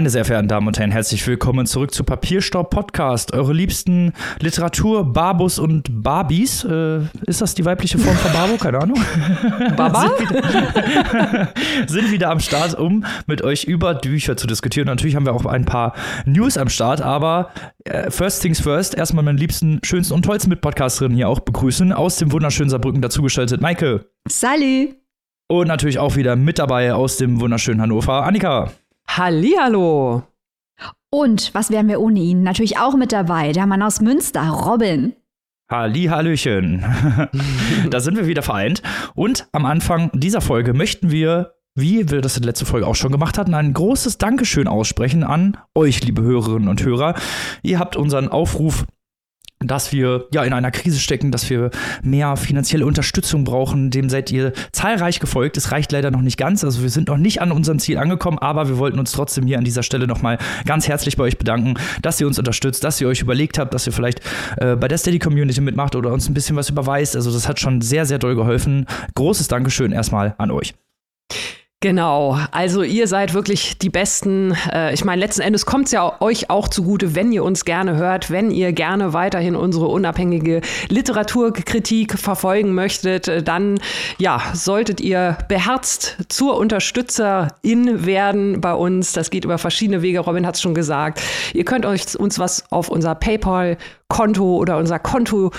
Meine sehr verehrten Damen und Herren, herzlich willkommen zurück zu Papierstaub Podcast. Eure liebsten Literatur, Barbus und Barbies. Äh, ist das die weibliche Form von Barbo? Keine Ahnung. Baba? sind, wieder, sind wieder am Start, um mit euch über Bücher zu diskutieren. natürlich haben wir auch ein paar News am Start, aber äh, first things first, erstmal meinen liebsten, schönsten und tollsten Mitpodcasterinnen hier auch begrüßen. Aus dem wunderschönen Saarbrücken dazugeschaltet, Maike. Salut. Und natürlich auch wieder mit dabei aus dem wunderschönen Hannover, Annika. Hallihallo. Und was wären wir ohne ihn? Natürlich auch mit dabei, der Mann aus Münster, Robin. Halli, Hallöchen. da sind wir wieder vereint. Und am Anfang dieser Folge möchten wir, wie wir das in der letzten Folge auch schon gemacht hatten, ein großes Dankeschön aussprechen an euch, liebe Hörerinnen und Hörer. Ihr habt unseren Aufruf dass wir ja in einer Krise stecken, dass wir mehr finanzielle Unterstützung brauchen. Dem seid ihr zahlreich gefolgt. Es reicht leider noch nicht ganz. Also wir sind noch nicht an unserem Ziel angekommen, aber wir wollten uns trotzdem hier an dieser Stelle nochmal ganz herzlich bei euch bedanken, dass ihr uns unterstützt, dass ihr euch überlegt habt, dass ihr vielleicht äh, bei der Steady Community mitmacht oder uns ein bisschen was überweist. Also das hat schon sehr, sehr doll geholfen. Großes Dankeschön erstmal an euch. Genau, also ihr seid wirklich die Besten. Äh, ich meine, letzten Endes kommt es ja euch auch zugute, wenn ihr uns gerne hört, wenn ihr gerne weiterhin unsere unabhängige Literaturkritik verfolgen möchtet, äh, dann ja, solltet ihr beherzt zur Unterstützerin werden bei uns. Das geht über verschiedene Wege, Robin hat es schon gesagt. Ihr könnt euch uns was auf unser PayPal-Konto oder unser Konto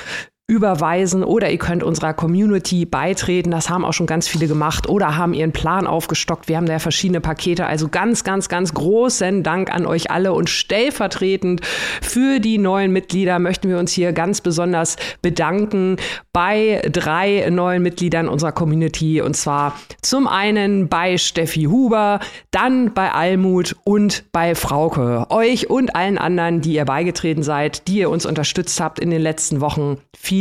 überweisen oder ihr könnt unserer Community beitreten. Das haben auch schon ganz viele gemacht oder haben ihren Plan aufgestockt. Wir haben da ja verschiedene Pakete. Also ganz, ganz, ganz großen Dank an euch alle und stellvertretend für die neuen Mitglieder möchten wir uns hier ganz besonders bedanken bei drei neuen Mitgliedern unserer Community und zwar zum einen bei Steffi Huber, dann bei Almut und bei Frauke. Euch und allen anderen, die ihr beigetreten seid, die ihr uns unterstützt habt in den letzten Wochen. Vielen,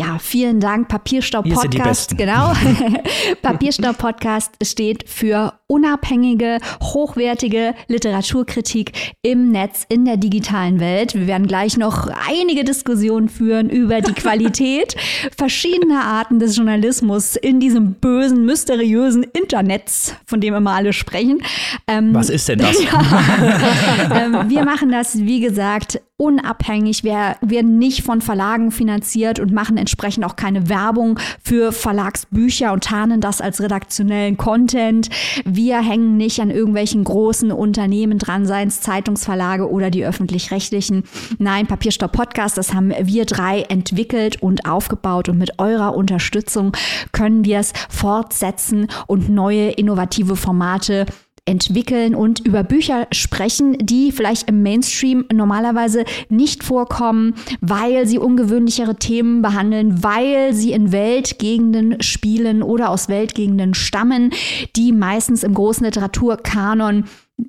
Ja, vielen Dank. Papierstaub Podcast, genau. Papierstaub Podcast steht für unabhängige, hochwertige Literaturkritik im Netz, in der digitalen Welt. Wir werden gleich noch einige Diskussionen führen über die Qualität verschiedener Arten des Journalismus in diesem bösen, mysteriösen Internets, von dem immer alle sprechen. Ähm, Was ist denn das? Ja, ähm, wir machen das, wie gesagt, unabhängig. Wir werden nicht von Verlagen finanziert und machen entsprechend auch keine Werbung für Verlagsbücher und tarnen das als redaktionellen Content. Wir hängen nicht an irgendwelchen großen Unternehmen dran, seien es Zeitungsverlage oder die öffentlich-rechtlichen. Nein, Papierstopp Podcast, das haben wir drei entwickelt und aufgebaut und mit eurer Unterstützung können wir es fortsetzen und neue innovative Formate entwickeln und über Bücher sprechen, die vielleicht im Mainstream normalerweise nicht vorkommen, weil sie ungewöhnlichere Themen behandeln, weil sie in Weltgegenden spielen oder aus Weltgegenden stammen, die meistens im großen Literaturkanon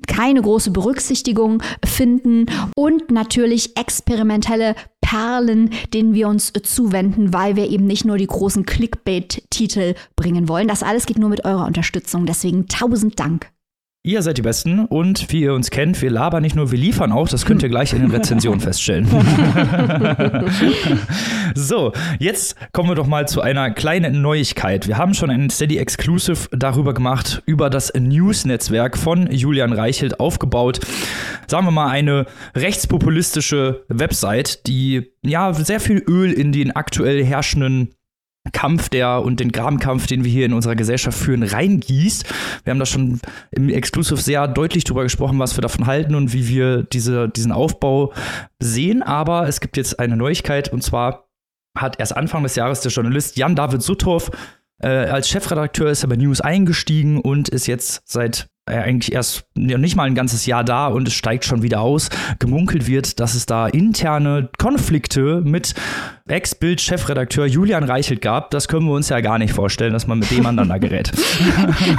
keine große Berücksichtigung finden und natürlich experimentelle Perlen, denen wir uns zuwenden, weil wir eben nicht nur die großen Clickbait-Titel bringen wollen. Das alles geht nur mit eurer Unterstützung. Deswegen tausend Dank. Ihr seid die Besten und wie ihr uns kennt, wir labern nicht nur, wir liefern auch. Das könnt ihr gleich in den Rezensionen feststellen. so, jetzt kommen wir doch mal zu einer kleinen Neuigkeit. Wir haben schon ein Steady Exclusive darüber gemacht, über das News-Netzwerk von Julian Reichelt aufgebaut. Sagen wir mal eine rechtspopulistische Website, die ja sehr viel Öl in den aktuell herrschenden Kampf, der und den Grabenkampf, den wir hier in unserer Gesellschaft führen, reingießt. Wir haben da schon im Exclusive sehr deutlich drüber gesprochen, was wir davon halten und wie wir diese, diesen Aufbau sehen. Aber es gibt jetzt eine Neuigkeit und zwar hat erst Anfang des Jahres der Journalist Jan David Suthoff äh, als Chefredakteur ist er bei News eingestiegen und ist jetzt seit äh, eigentlich erst ja, nicht mal ein ganzes Jahr da und es steigt schon wieder aus. Gemunkelt wird, dass es da interne Konflikte mit Ex-Bild-Chefredakteur Julian Reichelt gab. Das können wir uns ja gar nicht vorstellen, dass man mit dem aneinander gerät.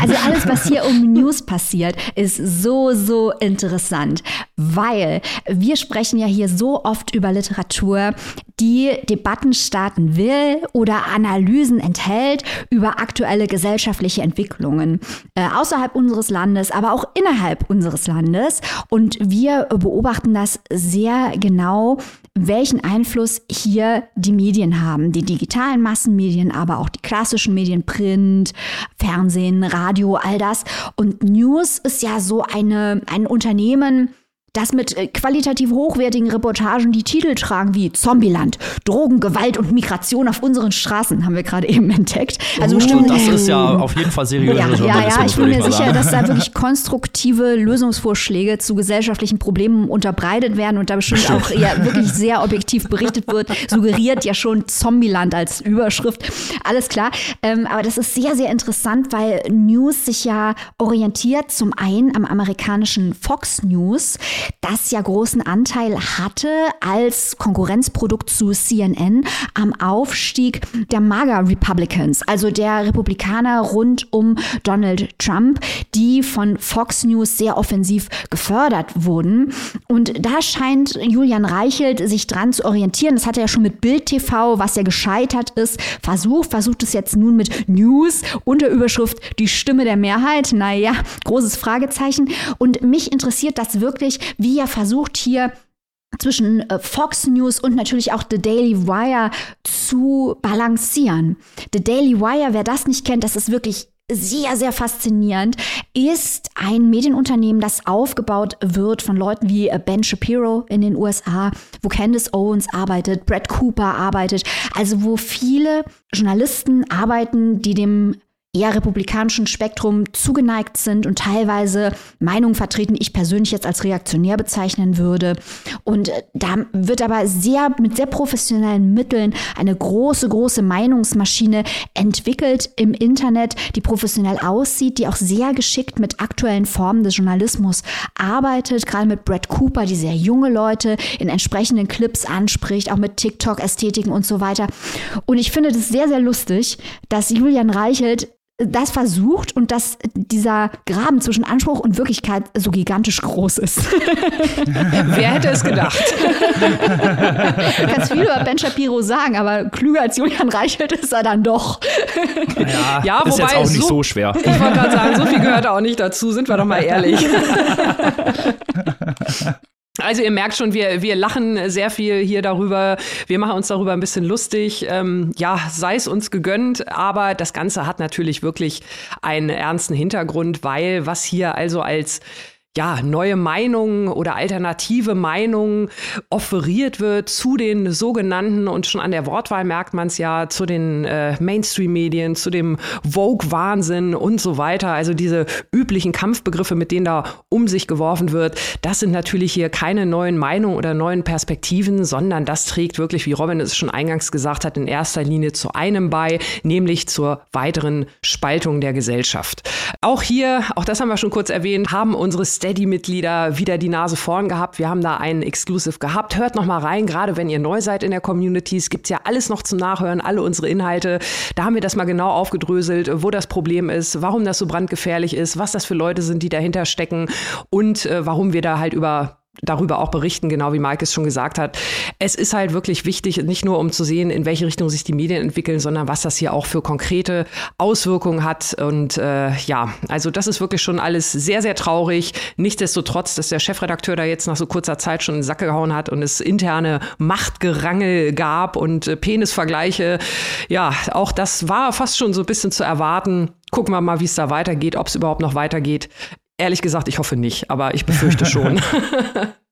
Also alles, was hier um News passiert, ist so, so interessant, weil wir sprechen ja hier so oft über Literatur, die Debatten starten will oder Analysen enthält über aktuelle gesellschaftliche Entwicklungen äh, außerhalb unseres Landes, aber auch innerhalb unseres Landes. Und wir beobachten das sehr genau, welchen Einfluss hier die Medien haben, die digitalen Massenmedien, aber auch die klassischen Medien, Print, Fernsehen, Radio, all das. Und News ist ja so eine, ein Unternehmen, das mit äh, qualitativ hochwertigen Reportagen die Titel tragen wie Zombieland, Drogen, Gewalt und Migration auf unseren Straßen, haben wir gerade eben entdeckt. Also uh, bestimmt, das ist ja auf jeden Fall seriös. Ja, ja, ja, ich bin mir sicher, sagen. dass da wirklich konstruktive Lösungsvorschläge zu gesellschaftlichen Problemen unterbreitet werden und da bestimmt auch ja, wirklich sehr objektiv berichtet wird. Suggeriert ja schon Zombieland als Überschrift. Alles klar. Ähm, aber das ist sehr, sehr interessant, weil News sich ja orientiert zum einen am amerikanischen Fox News das ja großen Anteil hatte als Konkurrenzprodukt zu CNN am Aufstieg der MAGA Republicans, also der Republikaner rund um Donald Trump, die von Fox News sehr offensiv gefördert wurden. Und da scheint Julian Reichelt sich dran zu orientieren. Das hat er ja schon mit Bild TV, was ja gescheitert ist, versucht, versucht es jetzt nun mit News unter Überschrift Die Stimme der Mehrheit. Naja, großes Fragezeichen. Und mich interessiert das wirklich, wie er versucht hier zwischen äh, Fox News und natürlich auch The Daily Wire zu balancieren. The Daily Wire, wer das nicht kennt, das ist wirklich sehr, sehr faszinierend, ist ein Medienunternehmen, das aufgebaut wird von Leuten wie äh, Ben Shapiro in den USA, wo Candace Owens arbeitet, Brad Cooper arbeitet, also wo viele Journalisten arbeiten, die dem eher republikanischen Spektrum zugeneigt sind und teilweise Meinungen vertreten, ich persönlich jetzt als reaktionär bezeichnen würde. Und äh, da wird aber sehr mit sehr professionellen Mitteln eine große, große Meinungsmaschine entwickelt im Internet, die professionell aussieht, die auch sehr geschickt mit aktuellen Formen des Journalismus arbeitet, gerade mit Brad Cooper, die sehr junge Leute in entsprechenden Clips anspricht, auch mit TikTok-Ästhetiken und so weiter. Und ich finde das sehr, sehr lustig, dass Julian Reichelt das versucht und dass dieser Graben zwischen Anspruch und Wirklichkeit so gigantisch groß ist. Wer hätte es gedacht? du kannst viel über Ben Shapiro sagen, aber klüger als Julian Reichelt ist er dann doch. Ja, ja ist wobei jetzt auch nicht so, so schwer. Ich wollte gerade sagen, so viel gehört auch nicht dazu, sind wir doch mal ehrlich. Also ihr merkt schon, wir, wir lachen sehr viel hier darüber. Wir machen uns darüber ein bisschen lustig. Ähm, ja, sei es uns gegönnt, aber das Ganze hat natürlich wirklich einen ernsten Hintergrund, weil was hier also als ja, neue Meinungen oder alternative Meinungen offeriert wird zu den sogenannten, und schon an der Wortwahl merkt man es ja, zu den äh, Mainstream-Medien, zu dem Vogue-Wahnsinn und so weiter. Also diese üblichen Kampfbegriffe, mit denen da um sich geworfen wird, das sind natürlich hier keine neuen Meinungen oder neuen Perspektiven, sondern das trägt wirklich, wie Robin es schon eingangs gesagt hat, in erster Linie zu einem bei, nämlich zur weiteren Spaltung der Gesellschaft. Auch hier, auch das haben wir schon kurz erwähnt, haben unsere Steady-Mitglieder wieder die Nase vorn gehabt. Wir haben da einen Exclusive gehabt. Hört noch mal rein, gerade wenn ihr neu seid in der Community. Es gibt ja alles noch zum Nachhören, alle unsere Inhalte. Da haben wir das mal genau aufgedröselt, wo das Problem ist, warum das so brandgefährlich ist, was das für Leute sind, die dahinter stecken und äh, warum wir da halt über darüber auch berichten, genau wie Mike es schon gesagt hat. Es ist halt wirklich wichtig, nicht nur um zu sehen, in welche Richtung sich die Medien entwickeln, sondern was das hier auch für konkrete Auswirkungen hat. Und äh, ja, also das ist wirklich schon alles sehr, sehr traurig. Nichtsdestotrotz, dass der Chefredakteur da jetzt nach so kurzer Zeit schon in den Sack gehauen hat und es interne Machtgerangel gab und äh, Penisvergleiche. Ja, auch das war fast schon so ein bisschen zu erwarten. Gucken wir mal, wie es da weitergeht, ob es überhaupt noch weitergeht. Ehrlich gesagt, ich hoffe nicht, aber ich befürchte schon.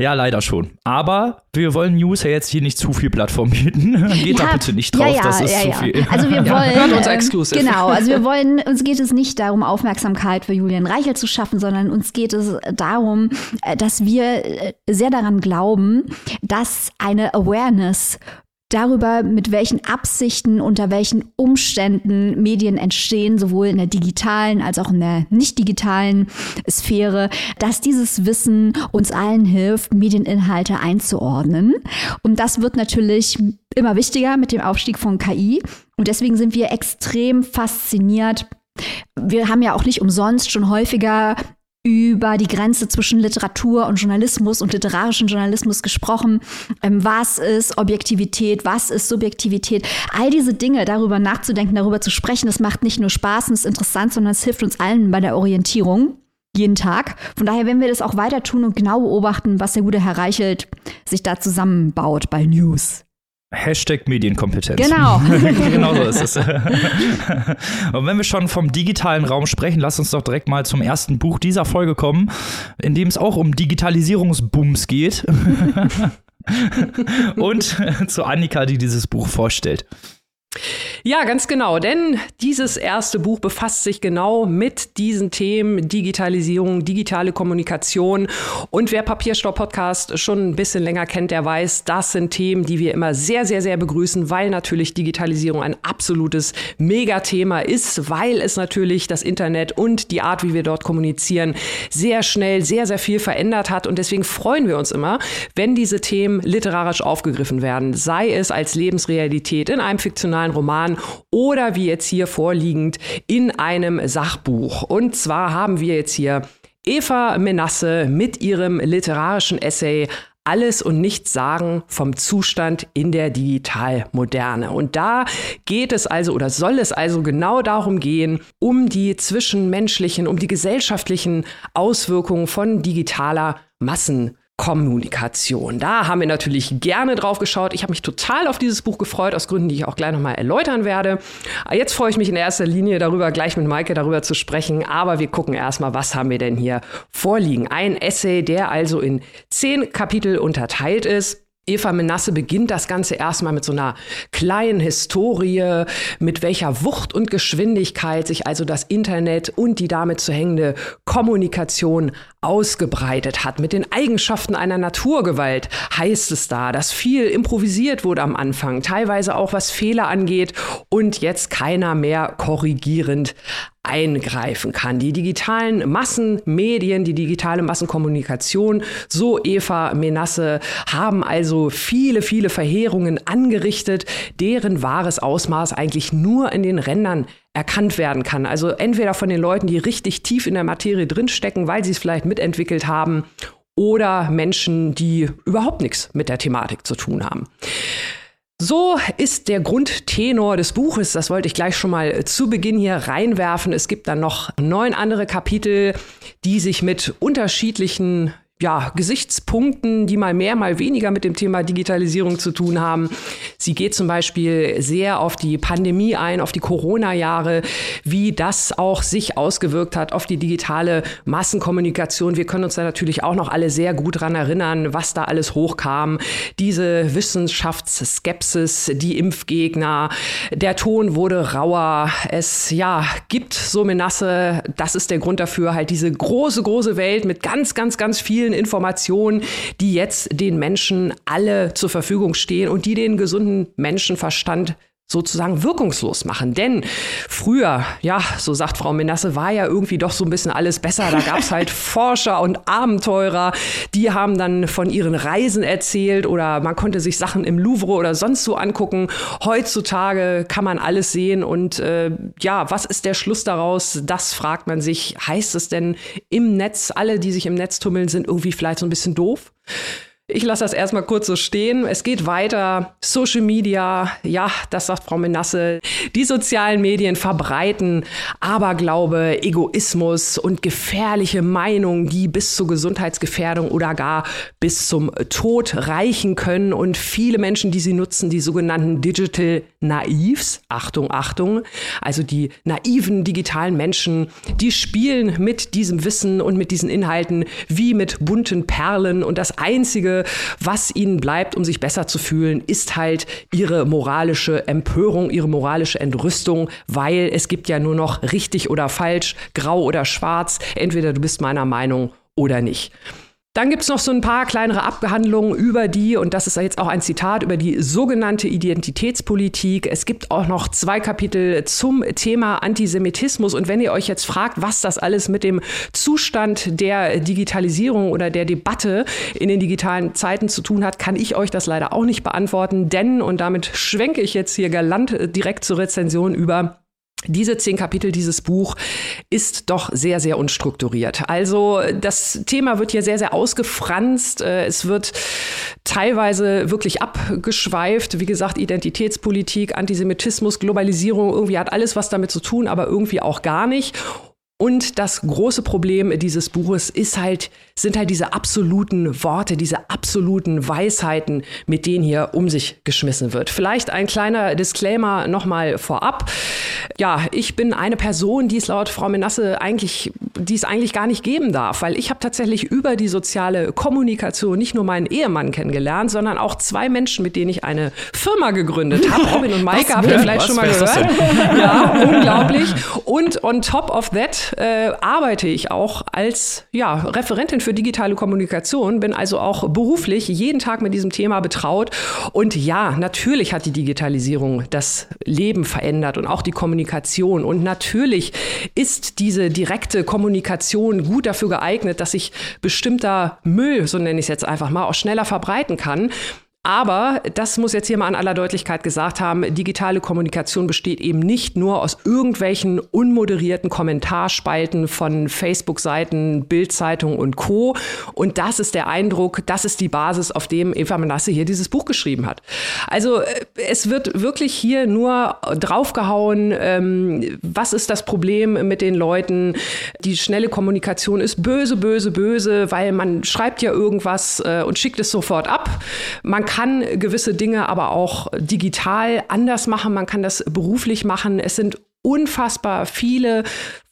Ja, leider schon. Aber wir wollen News ja jetzt hier nicht zu viel Plattform bieten. Geht ja, da bitte nicht drauf, ja, ja, das ist zu viel. Also wir wollen Hört uns exklusiv. Genau, also wir wollen uns geht es nicht darum Aufmerksamkeit für Julian Reichel zu schaffen, sondern uns geht es darum, äh, dass wir äh, sehr daran glauben, dass eine Awareness darüber, mit welchen Absichten, unter welchen Umständen Medien entstehen, sowohl in der digitalen als auch in der nicht digitalen Sphäre, dass dieses Wissen uns allen hilft, Medieninhalte einzuordnen. Und das wird natürlich immer wichtiger mit dem Aufstieg von KI. Und deswegen sind wir extrem fasziniert wir haben ja auch nicht umsonst schon häufiger über die Grenze zwischen Literatur und Journalismus und literarischen Journalismus gesprochen. Ähm, was ist Objektivität? Was ist Subjektivität? All diese Dinge, darüber nachzudenken, darüber zu sprechen, das macht nicht nur Spaß und ist interessant, sondern es hilft uns allen bei der Orientierung jeden Tag. Von daher werden wir das auch weiter tun und genau beobachten, was der gute Herr Reichelt sich da zusammenbaut bei News. Hashtag Medienkompetenz. Genau. genau so ist es. Und wenn wir schon vom digitalen Raum sprechen, lass uns doch direkt mal zum ersten Buch dieser Folge kommen, in dem es auch um Digitalisierungsbooms geht. Und zu Annika, die dieses Buch vorstellt. Ja, ganz genau, denn dieses erste Buch befasst sich genau mit diesen Themen Digitalisierung, digitale Kommunikation. Und wer Papierstopp Podcast schon ein bisschen länger kennt, der weiß, das sind Themen, die wir immer sehr sehr sehr begrüßen, weil natürlich Digitalisierung ein absolutes Megathema ist, weil es natürlich das Internet und die Art, wie wir dort kommunizieren, sehr schnell sehr sehr viel verändert hat. Und deswegen freuen wir uns immer, wenn diese Themen literarisch aufgegriffen werden, sei es als Lebensrealität in einem fiktionalen Roman oder wie jetzt hier vorliegend in einem Sachbuch. Und zwar haben wir jetzt hier Eva Menasse mit ihrem literarischen Essay alles und nichts sagen vom Zustand in der Digitalmoderne. Und da geht es also oder soll es also genau darum gehen, um die zwischenmenschlichen, um die gesellschaftlichen Auswirkungen von digitaler Massen. Kommunikation. Da haben wir natürlich gerne drauf geschaut. Ich habe mich total auf dieses Buch gefreut, aus Gründen, die ich auch gleich nochmal erläutern werde. Jetzt freue ich mich in erster Linie darüber, gleich mit Maike darüber zu sprechen. Aber wir gucken erstmal, was haben wir denn hier vorliegen. Ein Essay, der also in zehn Kapitel unterteilt ist. Eva Menasse beginnt das Ganze erstmal mit so einer kleinen Historie, mit welcher Wucht und Geschwindigkeit sich also das Internet und die damit zu hängende Kommunikation ausgebreitet hat. Mit den Eigenschaften einer Naturgewalt heißt es da, dass viel improvisiert wurde am Anfang, teilweise auch was Fehler angeht und jetzt keiner mehr korrigierend eingreifen kann. Die digitalen Massenmedien, die digitale Massenkommunikation, so Eva Menasse, haben also viele, viele Verheerungen angerichtet, deren wahres Ausmaß eigentlich nur in den Rändern erkannt werden kann. Also entweder von den Leuten, die richtig tief in der Materie drinstecken, weil sie es vielleicht mitentwickelt haben, oder Menschen, die überhaupt nichts mit der Thematik zu tun haben. So ist der Grundtenor des Buches. Das wollte ich gleich schon mal zu Beginn hier reinwerfen. Es gibt dann noch neun andere Kapitel, die sich mit unterschiedlichen ja, Gesichtspunkten, die mal mehr, mal weniger mit dem Thema Digitalisierung zu tun haben. Sie geht zum Beispiel sehr auf die Pandemie ein, auf die Corona-Jahre, wie das auch sich ausgewirkt hat auf die digitale Massenkommunikation. Wir können uns da natürlich auch noch alle sehr gut dran erinnern, was da alles hochkam. Diese Wissenschaftsskepsis, die Impfgegner, der Ton wurde rauer. Es, ja, gibt so Menasse. Das ist der Grund dafür, halt diese große, große Welt mit ganz, ganz, ganz vielen vielen Informationen, die jetzt den Menschen alle zur Verfügung stehen und die den gesunden Menschenverstand sozusagen wirkungslos machen. Denn früher, ja, so sagt Frau Menasse, war ja irgendwie doch so ein bisschen alles besser. Da gab es halt Forscher und Abenteurer, die haben dann von ihren Reisen erzählt oder man konnte sich Sachen im Louvre oder sonst so angucken. Heutzutage kann man alles sehen und äh, ja, was ist der Schluss daraus? Das fragt man sich. Heißt es denn im Netz, alle, die sich im Netz tummeln, sind irgendwie vielleicht so ein bisschen doof? Ich lasse das erstmal kurz so stehen. Es geht weiter. Social Media, ja, das sagt Frau Menasse. Die sozialen Medien verbreiten Aberglaube, Egoismus und gefährliche Meinungen, die bis zur Gesundheitsgefährdung oder gar bis zum Tod reichen können. Und viele Menschen, die sie nutzen, die sogenannten Digital Naives, Achtung, Achtung, also die naiven digitalen Menschen, die spielen mit diesem Wissen und mit diesen Inhalten wie mit bunten Perlen. Und das Einzige, was ihnen bleibt, um sich besser zu fühlen, ist halt ihre moralische Empörung, ihre moralische Entrüstung, weil es gibt ja nur noch richtig oder falsch, grau oder schwarz. Entweder du bist meiner Meinung oder nicht. Dann gibt es noch so ein paar kleinere Abgehandlungen über die, und das ist jetzt auch ein Zitat, über die sogenannte Identitätspolitik. Es gibt auch noch zwei Kapitel zum Thema Antisemitismus. Und wenn ihr euch jetzt fragt, was das alles mit dem Zustand der Digitalisierung oder der Debatte in den digitalen Zeiten zu tun hat, kann ich euch das leider auch nicht beantworten. Denn, und damit schwenke ich jetzt hier galant direkt zur Rezension über, diese zehn Kapitel, dieses Buch ist doch sehr, sehr unstrukturiert. Also das Thema wird hier sehr, sehr ausgefranst. Äh, es wird teilweise wirklich abgeschweift. Wie gesagt, Identitätspolitik, Antisemitismus, Globalisierung, irgendwie hat alles was damit zu tun, aber irgendwie auch gar nicht. Und das große Problem dieses Buches ist halt, sind halt diese absoluten Worte, diese absoluten Weisheiten, mit denen hier um sich geschmissen wird. Vielleicht ein kleiner Disclaimer nochmal vorab. Ja, ich bin eine Person, die es laut Frau Menasse eigentlich, die es eigentlich gar nicht geben darf, weil ich habe tatsächlich über die soziale Kommunikation nicht nur meinen Ehemann kennengelernt, sondern auch zwei Menschen, mit denen ich eine Firma gegründet habe. Robin und Maike habt ihr vielleicht was? schon mal gehört. Ja, unglaublich. Und on top of that äh, arbeite ich auch als ja, Referentin für digitale Kommunikation, bin also auch beruflich jeden Tag mit diesem Thema betraut. Und ja, natürlich hat die Digitalisierung das Leben verändert und auch die Kommunikation. Und natürlich ist diese direkte Kommunikation gut dafür geeignet, dass sich bestimmter Müll, so nenne ich es jetzt einfach mal, auch schneller verbreiten kann. Aber das muss jetzt hier mal an aller Deutlichkeit gesagt haben, digitale Kommunikation besteht eben nicht nur aus irgendwelchen unmoderierten Kommentarspalten von Facebook-Seiten, Bildzeitung und Co. Und das ist der Eindruck, das ist die Basis, auf dem Eva Menasse hier dieses Buch geschrieben hat. Also äh, es wird wirklich hier nur draufgehauen, ähm, was ist das Problem mit den Leuten? Die schnelle Kommunikation ist böse, böse, böse, weil man schreibt ja irgendwas äh, und schickt es sofort ab. Man kann gewisse Dinge aber auch digital anders machen. Man kann das beruflich machen. Es sind unfassbar viele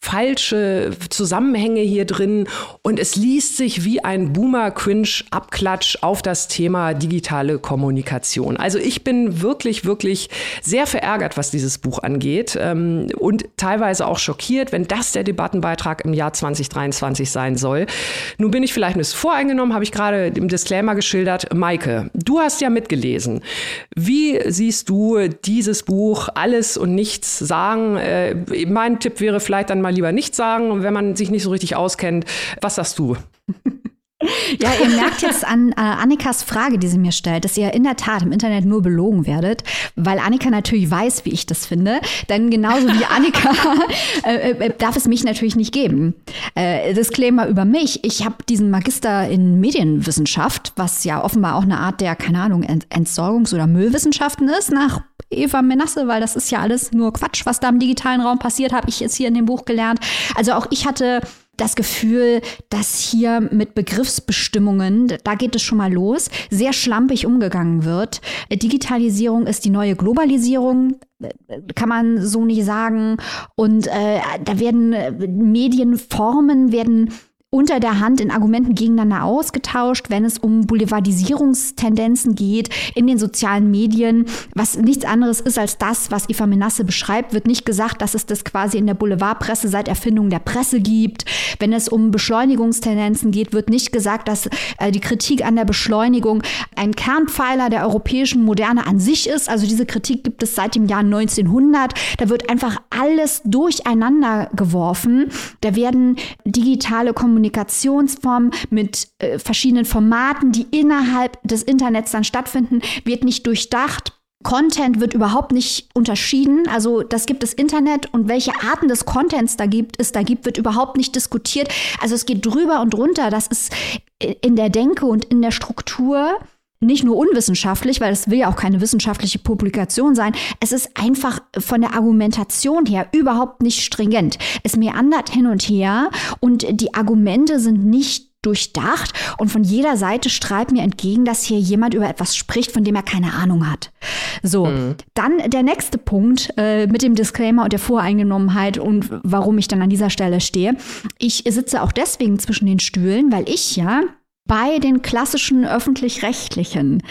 falsche Zusammenhänge hier drin und es liest sich wie ein Boomer-Cringe-Abklatsch auf das Thema digitale Kommunikation. Also ich bin wirklich, wirklich sehr verärgert, was dieses Buch angeht ähm, und teilweise auch schockiert, wenn das der Debattenbeitrag im Jahr 2023 sein soll. Nun bin ich vielleicht ein bisschen voreingenommen, habe ich gerade im Disclaimer geschildert. Maike, du hast ja mitgelesen. Wie siehst du dieses Buch Alles und Nichts sagen? Äh, mein Tipp wäre vielleicht dann mal lieber nicht sagen, wenn man sich nicht so richtig auskennt. Was sagst du? Ja, ihr merkt jetzt an äh, Annikas Frage, die sie mir stellt, dass ihr in der Tat im Internet nur belogen werdet, weil Annika natürlich weiß, wie ich das finde. Denn genauso wie Annika äh, äh, darf es mich natürlich nicht geben. Äh, Disclaimer über mich. Ich habe diesen Magister in Medienwissenschaft, was ja offenbar auch eine Art der, keine Ahnung, Ent Entsorgungs- oder Müllwissenschaften ist, nach Eva Menasse, weil das ist ja alles nur Quatsch, was da im digitalen Raum passiert, habe ich jetzt hier in dem Buch gelernt. Also auch ich hatte das Gefühl, dass hier mit Begriffsbestimmungen, da geht es schon mal los, sehr schlampig umgegangen wird. Digitalisierung ist die neue Globalisierung kann man so nicht sagen. Und äh, da werden äh, Medienformen, werden unter der Hand in Argumenten gegeneinander ausgetauscht, wenn es um Boulevardisierungstendenzen geht in den sozialen Medien, was nichts anderes ist als das, was Eva Menasse beschreibt, wird nicht gesagt, dass es das quasi in der Boulevardpresse seit Erfindung der Presse gibt. Wenn es um Beschleunigungstendenzen geht, wird nicht gesagt, dass äh, die Kritik an der Beschleunigung ein Kernpfeiler der europäischen Moderne an sich ist. Also diese Kritik gibt es seit dem Jahr 1900. Da wird einfach alles durcheinander geworfen. Da werden digitale Kommunikation Kommunikationsformen mit äh, verschiedenen Formaten, die innerhalb des Internets dann stattfinden, wird nicht durchdacht. Content wird überhaupt nicht unterschieden. Also das gibt das Internet und welche Arten des Contents da gibt, es da gibt, wird überhaupt nicht diskutiert. Also es geht drüber und drunter. Das ist in der Denke und in der Struktur nicht nur unwissenschaftlich, weil es will ja auch keine wissenschaftliche Publikation sein. Es ist einfach von der Argumentation her überhaupt nicht stringent. Es meandert hin und her und die Argumente sind nicht durchdacht und von jeder Seite strahlt mir entgegen, dass hier jemand über etwas spricht, von dem er keine Ahnung hat. So, mhm. dann der nächste Punkt äh, mit dem Disclaimer und der Voreingenommenheit und warum ich dann an dieser Stelle stehe. Ich sitze auch deswegen zwischen den Stühlen, weil ich ja bei den klassischen öffentlich-rechtlichen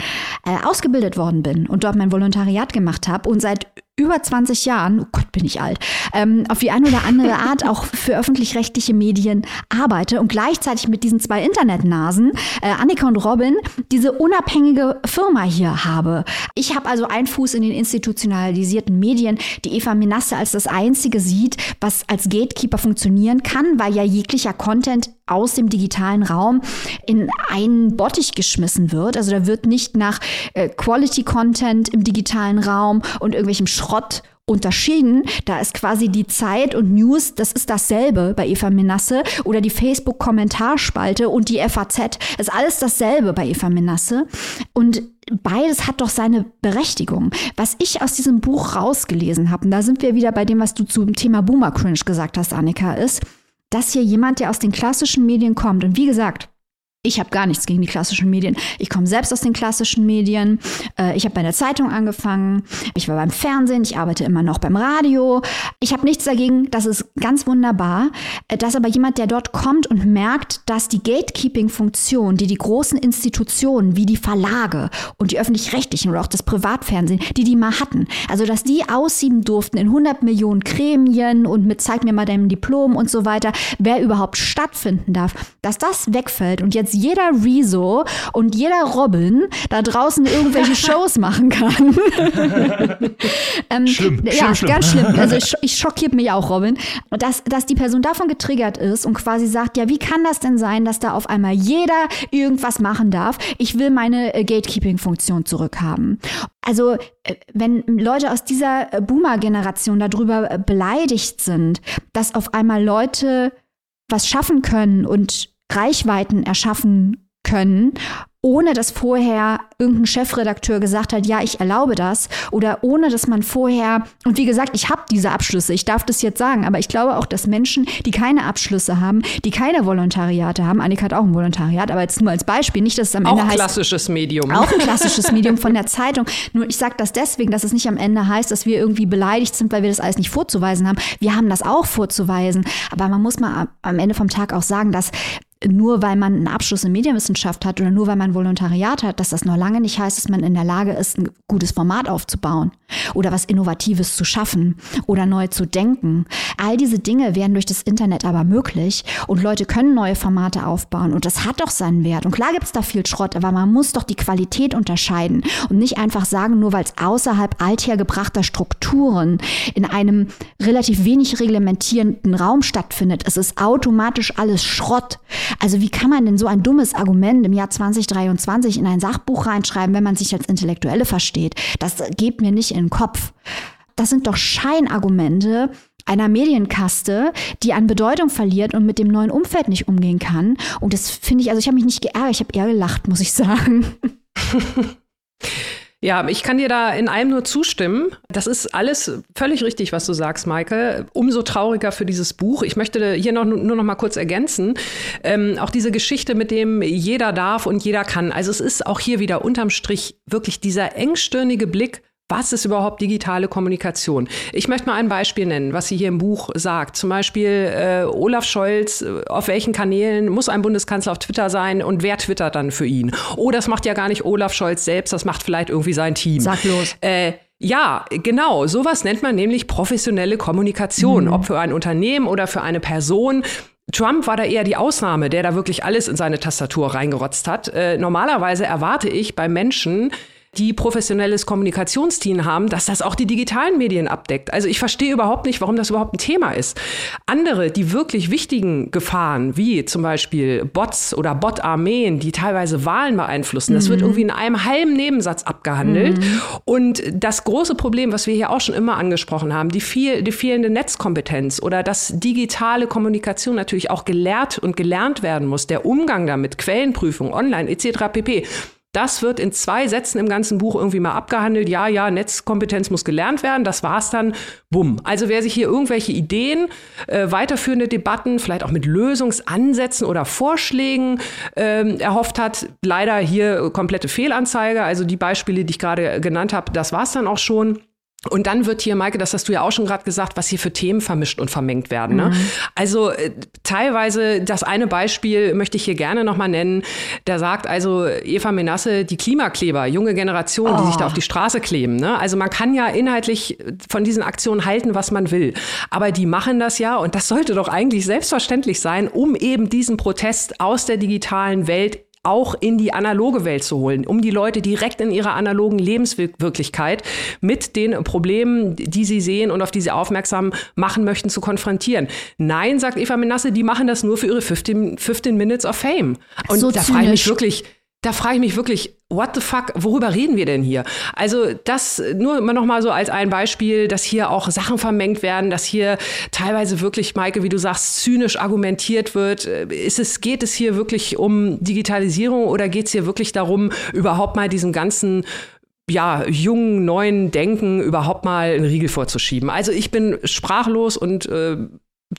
äh, ausgebildet worden bin und dort mein Volontariat gemacht habe und seit über 20 Jahren, oh Gott, bin ich alt, ähm, auf die eine oder andere Art auch für öffentlich-rechtliche Medien arbeite und gleichzeitig mit diesen zwei Internetnasen, äh, Annika und Robin, diese unabhängige Firma hier habe. Ich habe also einen Fuß in den institutionalisierten Medien, die Eva Menasse als das einzige sieht, was als Gatekeeper funktionieren kann, weil ja jeglicher Content aus dem digitalen Raum in einen Bottich geschmissen wird. Also da wird nicht nach äh, Quality Content im digitalen Raum und irgendwelchem Schrott unterschieden. Da ist quasi die Zeit und News, das ist dasselbe bei Eva Menasse oder die Facebook-Kommentarspalte und die FAZ, ist alles dasselbe bei Eva Menasse. Und beides hat doch seine Berechtigung. Was ich aus diesem Buch rausgelesen habe, und da sind wir wieder bei dem, was du zum Thema Boomer Cringe gesagt hast, Annika, ist, dass hier jemand, der aus den klassischen Medien kommt, und wie gesagt, ich habe gar nichts gegen die klassischen Medien. Ich komme selbst aus den klassischen Medien. Äh, ich habe bei der Zeitung angefangen. Ich war beim Fernsehen. Ich arbeite immer noch beim Radio. Ich habe nichts dagegen. Das ist ganz wunderbar. Äh, dass aber jemand, der dort kommt und merkt, dass die Gatekeeping-Funktion, die die großen Institutionen wie die Verlage und die öffentlich-rechtlichen oder auch das Privatfernsehen, die die mal hatten, also dass die aussieben durften in 100 Millionen Gremien und mit zeig mir mal dein Diplom und so weiter, wer überhaupt stattfinden darf, dass das wegfällt und jetzt jetzt jeder Rezo und jeder Robin da draußen irgendwelche Shows machen kann. ähm, schlimm, ja, schlimm, ganz schlimm. Also ich, ich schockiert mich auch, Robin, dass, dass die Person davon getriggert ist und quasi sagt, ja, wie kann das denn sein, dass da auf einmal jeder irgendwas machen darf? Ich will meine äh, Gatekeeping-Funktion zurückhaben. Also, äh, wenn Leute aus dieser äh, Boomer-Generation darüber beleidigt sind, dass auf einmal Leute was schaffen können und Reichweiten erschaffen können ohne dass vorher irgendein Chefredakteur gesagt hat, ja, ich erlaube das, oder ohne dass man vorher, und wie gesagt, ich habe diese Abschlüsse, ich darf das jetzt sagen, aber ich glaube auch, dass Menschen, die keine Abschlüsse haben, die keine Volontariate haben, Annika hat auch ein Volontariat, aber jetzt nur als Beispiel, nicht, dass es am auch Ende heißt. Auch klassisches Medium. Auch ein klassisches Medium von der Zeitung. Nur ich sage das deswegen, dass es nicht am Ende heißt, dass wir irgendwie beleidigt sind, weil wir das alles nicht vorzuweisen haben. Wir haben das auch vorzuweisen. Aber man muss mal am Ende vom Tag auch sagen, dass nur weil man einen Abschluss in Medienwissenschaft hat oder nur weil man Volontariat hat, dass das noch lange nicht heißt, dass man in der Lage ist, ein gutes Format aufzubauen oder was Innovatives zu schaffen oder neu zu denken. All diese Dinge werden durch das Internet aber möglich und Leute können neue Formate aufbauen und das hat doch seinen Wert. Und klar gibt es da viel Schrott, aber man muss doch die Qualität unterscheiden und nicht einfach sagen, nur weil es außerhalb althergebrachter Strukturen in einem relativ wenig reglementierenden Raum stattfindet, es ist automatisch alles Schrott. Also wie kann man denn so ein dummes Argument im Jahr 2023 in ein Sachbuch reinschreiben, wenn man sich als Intellektuelle versteht? Das geht mir nicht in den Kopf. Das sind doch Scheinargumente, einer Medienkaste, die an Bedeutung verliert und mit dem neuen Umfeld nicht umgehen kann. Und das finde ich, also ich habe mich nicht geärgert, ich habe eher gelacht, muss ich sagen. Ja, ich kann dir da in allem nur zustimmen. Das ist alles völlig richtig, was du sagst, Maike. Umso trauriger für dieses Buch. Ich möchte hier noch, nur noch mal kurz ergänzen. Ähm, auch diese Geschichte mit dem jeder darf und jeder kann. Also es ist auch hier wieder unterm Strich wirklich dieser engstirnige Blick was ist überhaupt digitale Kommunikation? Ich möchte mal ein Beispiel nennen, was sie hier im Buch sagt. Zum Beispiel äh, Olaf Scholz, äh, auf welchen Kanälen muss ein Bundeskanzler auf Twitter sein und wer twittert dann für ihn? Oh, das macht ja gar nicht Olaf Scholz selbst, das macht vielleicht irgendwie sein Team. Sag los. Äh, ja, genau. Sowas nennt man nämlich professionelle Kommunikation, mhm. ob für ein Unternehmen oder für eine Person. Trump war da eher die Ausnahme, der da wirklich alles in seine Tastatur reingerotzt hat. Äh, normalerweise erwarte ich bei Menschen, die professionelles Kommunikationsteam haben, dass das auch die digitalen Medien abdeckt. Also ich verstehe überhaupt nicht, warum das überhaupt ein Thema ist. Andere, die wirklich wichtigen Gefahren, wie zum Beispiel Bots oder Bot-Armeen, die teilweise Wahlen beeinflussen, das wird mhm. irgendwie in einem halben Nebensatz abgehandelt. Mhm. Und das große Problem, was wir hier auch schon immer angesprochen haben, die, viel, die fehlende Netzkompetenz oder dass digitale Kommunikation natürlich auch gelehrt und gelernt werden muss, der Umgang damit, Quellenprüfung, online etc. pp. Das wird in zwei Sätzen im ganzen Buch irgendwie mal abgehandelt. Ja, ja, Netzkompetenz muss gelernt werden. Das war's dann. Bumm. Also wer sich hier irgendwelche Ideen, äh, weiterführende Debatten, vielleicht auch mit Lösungsansätzen oder Vorschlägen äh, erhofft hat, leider hier komplette Fehlanzeige. Also die Beispiele, die ich gerade genannt habe, das war's dann auch schon. Und dann wird hier, Maike, das hast du ja auch schon gerade gesagt, was hier für Themen vermischt und vermengt werden. Ne? Mhm. Also äh, teilweise, das eine Beispiel möchte ich hier gerne nochmal nennen. Da sagt also Eva Menasse, die Klimakleber, junge Generation, oh. die sich da oh. auf die Straße kleben. Ne? Also man kann ja inhaltlich von diesen Aktionen halten, was man will. Aber die machen das ja und das sollte doch eigentlich selbstverständlich sein, um eben diesen Protest aus der digitalen Welt auch in die analoge Welt zu holen, um die Leute direkt in ihrer analogen Lebenswirklichkeit mit den Problemen, die sie sehen und auf die sie aufmerksam machen möchten, zu konfrontieren. Nein, sagt Eva Menasse, die machen das nur für ihre 15, 15 Minutes of Fame. Und so da frage ich mich wirklich, da frage ich mich wirklich, what the fuck, worüber reden wir denn hier? Also das nur immer noch mal so als ein Beispiel, dass hier auch Sachen vermengt werden, dass hier teilweise wirklich, Maike, wie du sagst, zynisch argumentiert wird. Ist es, geht es hier wirklich um Digitalisierung oder geht es hier wirklich darum, überhaupt mal diesen ganzen ja, jungen, neuen Denken überhaupt mal einen Riegel vorzuschieben. Also ich bin sprachlos und äh,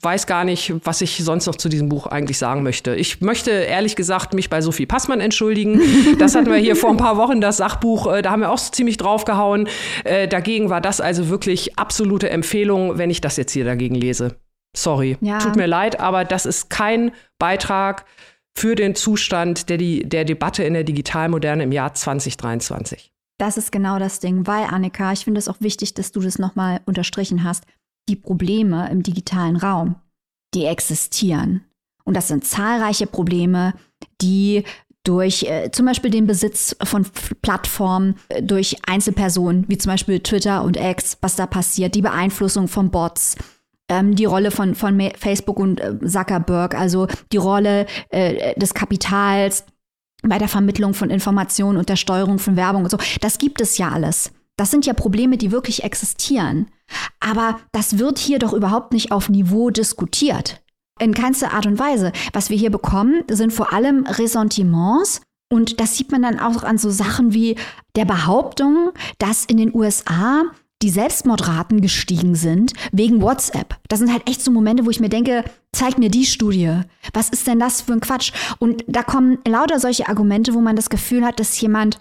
weiß gar nicht, was ich sonst noch zu diesem Buch eigentlich sagen möchte. Ich möchte ehrlich gesagt mich bei Sophie Passmann entschuldigen. Das hatten wir hier vor ein paar Wochen, das Sachbuch, äh, da haben wir auch ziemlich draufgehauen. Äh, dagegen war das also wirklich absolute Empfehlung, wenn ich das jetzt hier dagegen lese. Sorry, ja. tut mir leid, aber das ist kein Beitrag für den Zustand der, der Debatte in der Digitalmoderne im Jahr 2023. Das ist genau das Ding, weil Annika, ich finde es auch wichtig, dass du das nochmal unterstrichen hast. Die Probleme im digitalen Raum, die existieren. Und das sind zahlreiche Probleme, die durch äh, zum Beispiel den Besitz von Plattformen, äh, durch Einzelpersonen, wie zum Beispiel Twitter und X, was da passiert, die Beeinflussung von Bots, ähm, die Rolle von, von Facebook und äh, Zuckerberg, also die Rolle äh, des Kapitals bei der Vermittlung von Informationen und der Steuerung von Werbung und so. Das gibt es ja alles. Das sind ja Probleme, die wirklich existieren. Aber das wird hier doch überhaupt nicht auf Niveau diskutiert. In keinster Art und Weise. Was wir hier bekommen, sind vor allem Ressentiments. Und das sieht man dann auch an so Sachen wie der Behauptung, dass in den USA die Selbstmordraten gestiegen sind wegen WhatsApp. Das sind halt echt so Momente, wo ich mir denke, zeig mir die Studie. Was ist denn das für ein Quatsch? Und da kommen lauter solche Argumente, wo man das Gefühl hat, dass jemand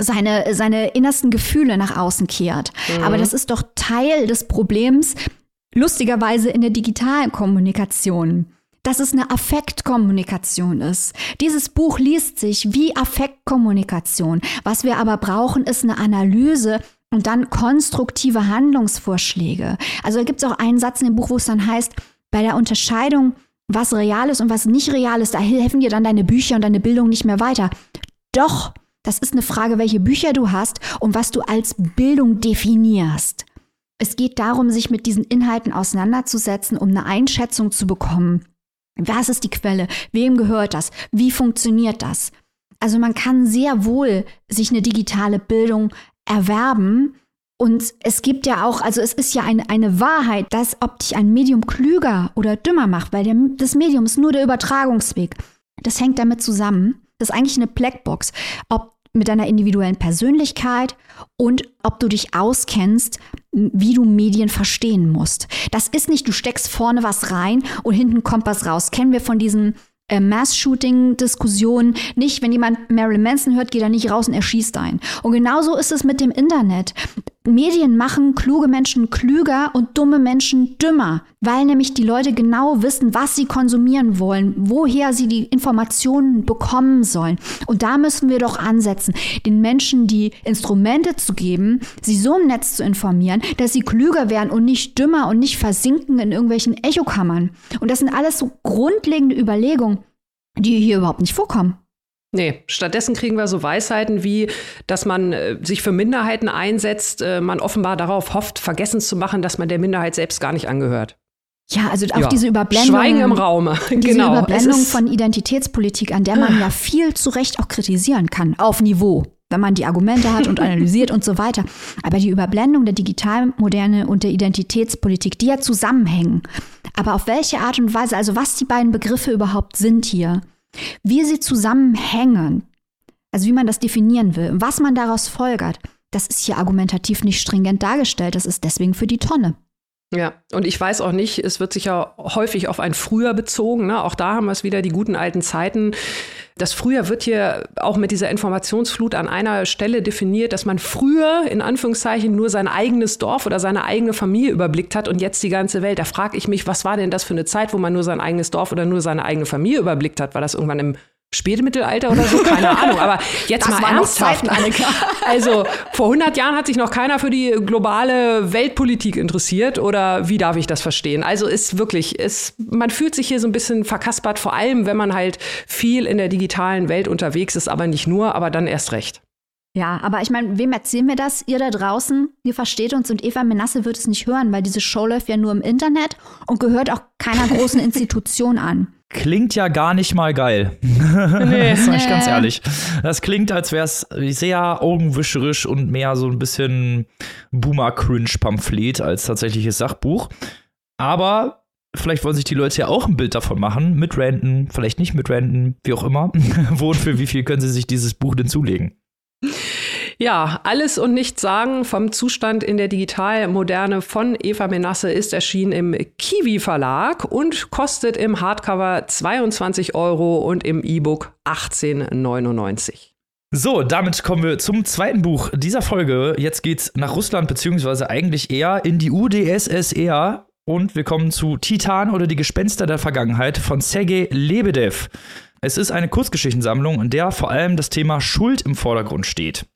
seine, seine innersten Gefühle nach außen kehrt. Mhm. Aber das ist doch Teil des Problems, lustigerweise in der digitalen Kommunikation dass es eine Affektkommunikation ist. Dieses Buch liest sich wie Affektkommunikation. Was wir aber brauchen, ist eine Analyse und dann konstruktive Handlungsvorschläge. Also da gibt es auch einen Satz in dem Buch, wo es dann heißt, bei der Unterscheidung, was real ist und was nicht real ist, da helfen dir dann deine Bücher und deine Bildung nicht mehr weiter. Doch, das ist eine Frage, welche Bücher du hast und was du als Bildung definierst. Es geht darum, sich mit diesen Inhalten auseinanderzusetzen, um eine Einschätzung zu bekommen. Was ist die Quelle? Wem gehört das? Wie funktioniert das? Also man kann sehr wohl sich eine digitale Bildung erwerben. Und es gibt ja auch, also es ist ja eine, eine Wahrheit, dass ob dich ein Medium klüger oder dümmer macht, weil der, das Medium ist nur der Übertragungsweg. Das hängt damit zusammen. Das ist eigentlich eine Blackbox. Ob mit deiner individuellen Persönlichkeit und ob du dich auskennst, wie du Medien verstehen musst. Das ist nicht, du steckst vorne was rein und hinten kommt was raus. Kennen wir von diesen äh, Mass-Shooting-Diskussionen. Nicht, wenn jemand Marilyn Manson hört, geht er nicht raus und erschießt einen. Und genauso ist es mit dem Internet. Medien machen kluge Menschen klüger und dumme Menschen dümmer, weil nämlich die Leute genau wissen, was sie konsumieren wollen, woher sie die Informationen bekommen sollen. Und da müssen wir doch ansetzen, den Menschen die Instrumente zu geben, sie so im Netz zu informieren, dass sie klüger werden und nicht dümmer und nicht versinken in irgendwelchen Echokammern. Und das sind alles so grundlegende Überlegungen, die hier überhaupt nicht vorkommen. Nee, stattdessen kriegen wir so Weisheiten wie, dass man äh, sich für Minderheiten einsetzt, äh, man offenbar darauf hofft, vergessen zu machen, dass man der Minderheit selbst gar nicht angehört. Ja, also auch ja. diese Überblendung. Schweigen im Raume. Diese genau. Überblendung von Identitätspolitik, an der man ja viel zu Recht auch kritisieren kann, auf Niveau, wenn man die Argumente hat und analysiert und so weiter. Aber die Überblendung der Digitalmoderne und der Identitätspolitik, die ja zusammenhängen. Aber auf welche Art und Weise, also was die beiden Begriffe überhaupt sind hier, wie sie zusammenhängen, also wie man das definieren will, was man daraus folgert, das ist hier argumentativ nicht stringent dargestellt. Das ist deswegen für die Tonne. Ja, und ich weiß auch nicht, es wird sich ja häufig auf ein Früher bezogen. Ne? Auch da haben wir es wieder, die guten alten Zeiten. Das Früher wird hier auch mit dieser Informationsflut an einer Stelle definiert, dass man früher in Anführungszeichen nur sein eigenes Dorf oder seine eigene Familie überblickt hat und jetzt die ganze Welt. Da frage ich mich, was war denn das für eine Zeit, wo man nur sein eigenes Dorf oder nur seine eigene Familie überblickt hat? War das irgendwann im Spätmittelalter oder so, keine Ahnung. Aber jetzt das mal ernsthaft. Zeiten, also vor 100 Jahren hat sich noch keiner für die globale Weltpolitik interessiert oder wie darf ich das verstehen? Also ist wirklich, ist, man fühlt sich hier so ein bisschen verkaspert, vor allem wenn man halt viel in der digitalen Welt unterwegs ist, aber nicht nur, aber dann erst recht. Ja, aber ich meine, wem erzählen wir das? Ihr da draußen, ihr versteht uns und Eva Menasse wird es nicht hören, weil diese Show läuft ja nur im Internet und gehört auch keiner großen Institution an. Klingt ja gar nicht mal geil. Nee. das sag ich ganz ehrlich. Das klingt, als wäre es sehr augenwischerisch und mehr so ein bisschen Boomer-Cringe-Pamphlet als tatsächliches Sachbuch. Aber vielleicht wollen sich die Leute ja auch ein Bild davon machen, mit Renten, vielleicht nicht mit Renten, wie auch immer. Wo und für wie viel können sie sich dieses Buch denn zulegen? Ja, alles und nichts sagen vom Zustand in der Digitalmoderne von Eva Menasse ist erschienen im Kiwi Verlag und kostet im Hardcover 22 Euro und im E-Book 18,99. So, damit kommen wir zum zweiten Buch dieser Folge. Jetzt geht's nach Russland, beziehungsweise eigentlich eher in die UdSSR. Und wir kommen zu Titan oder die Gespenster der Vergangenheit von Sergei Lebedev. Es ist eine Kurzgeschichtensammlung, in der vor allem das Thema Schuld im Vordergrund steht.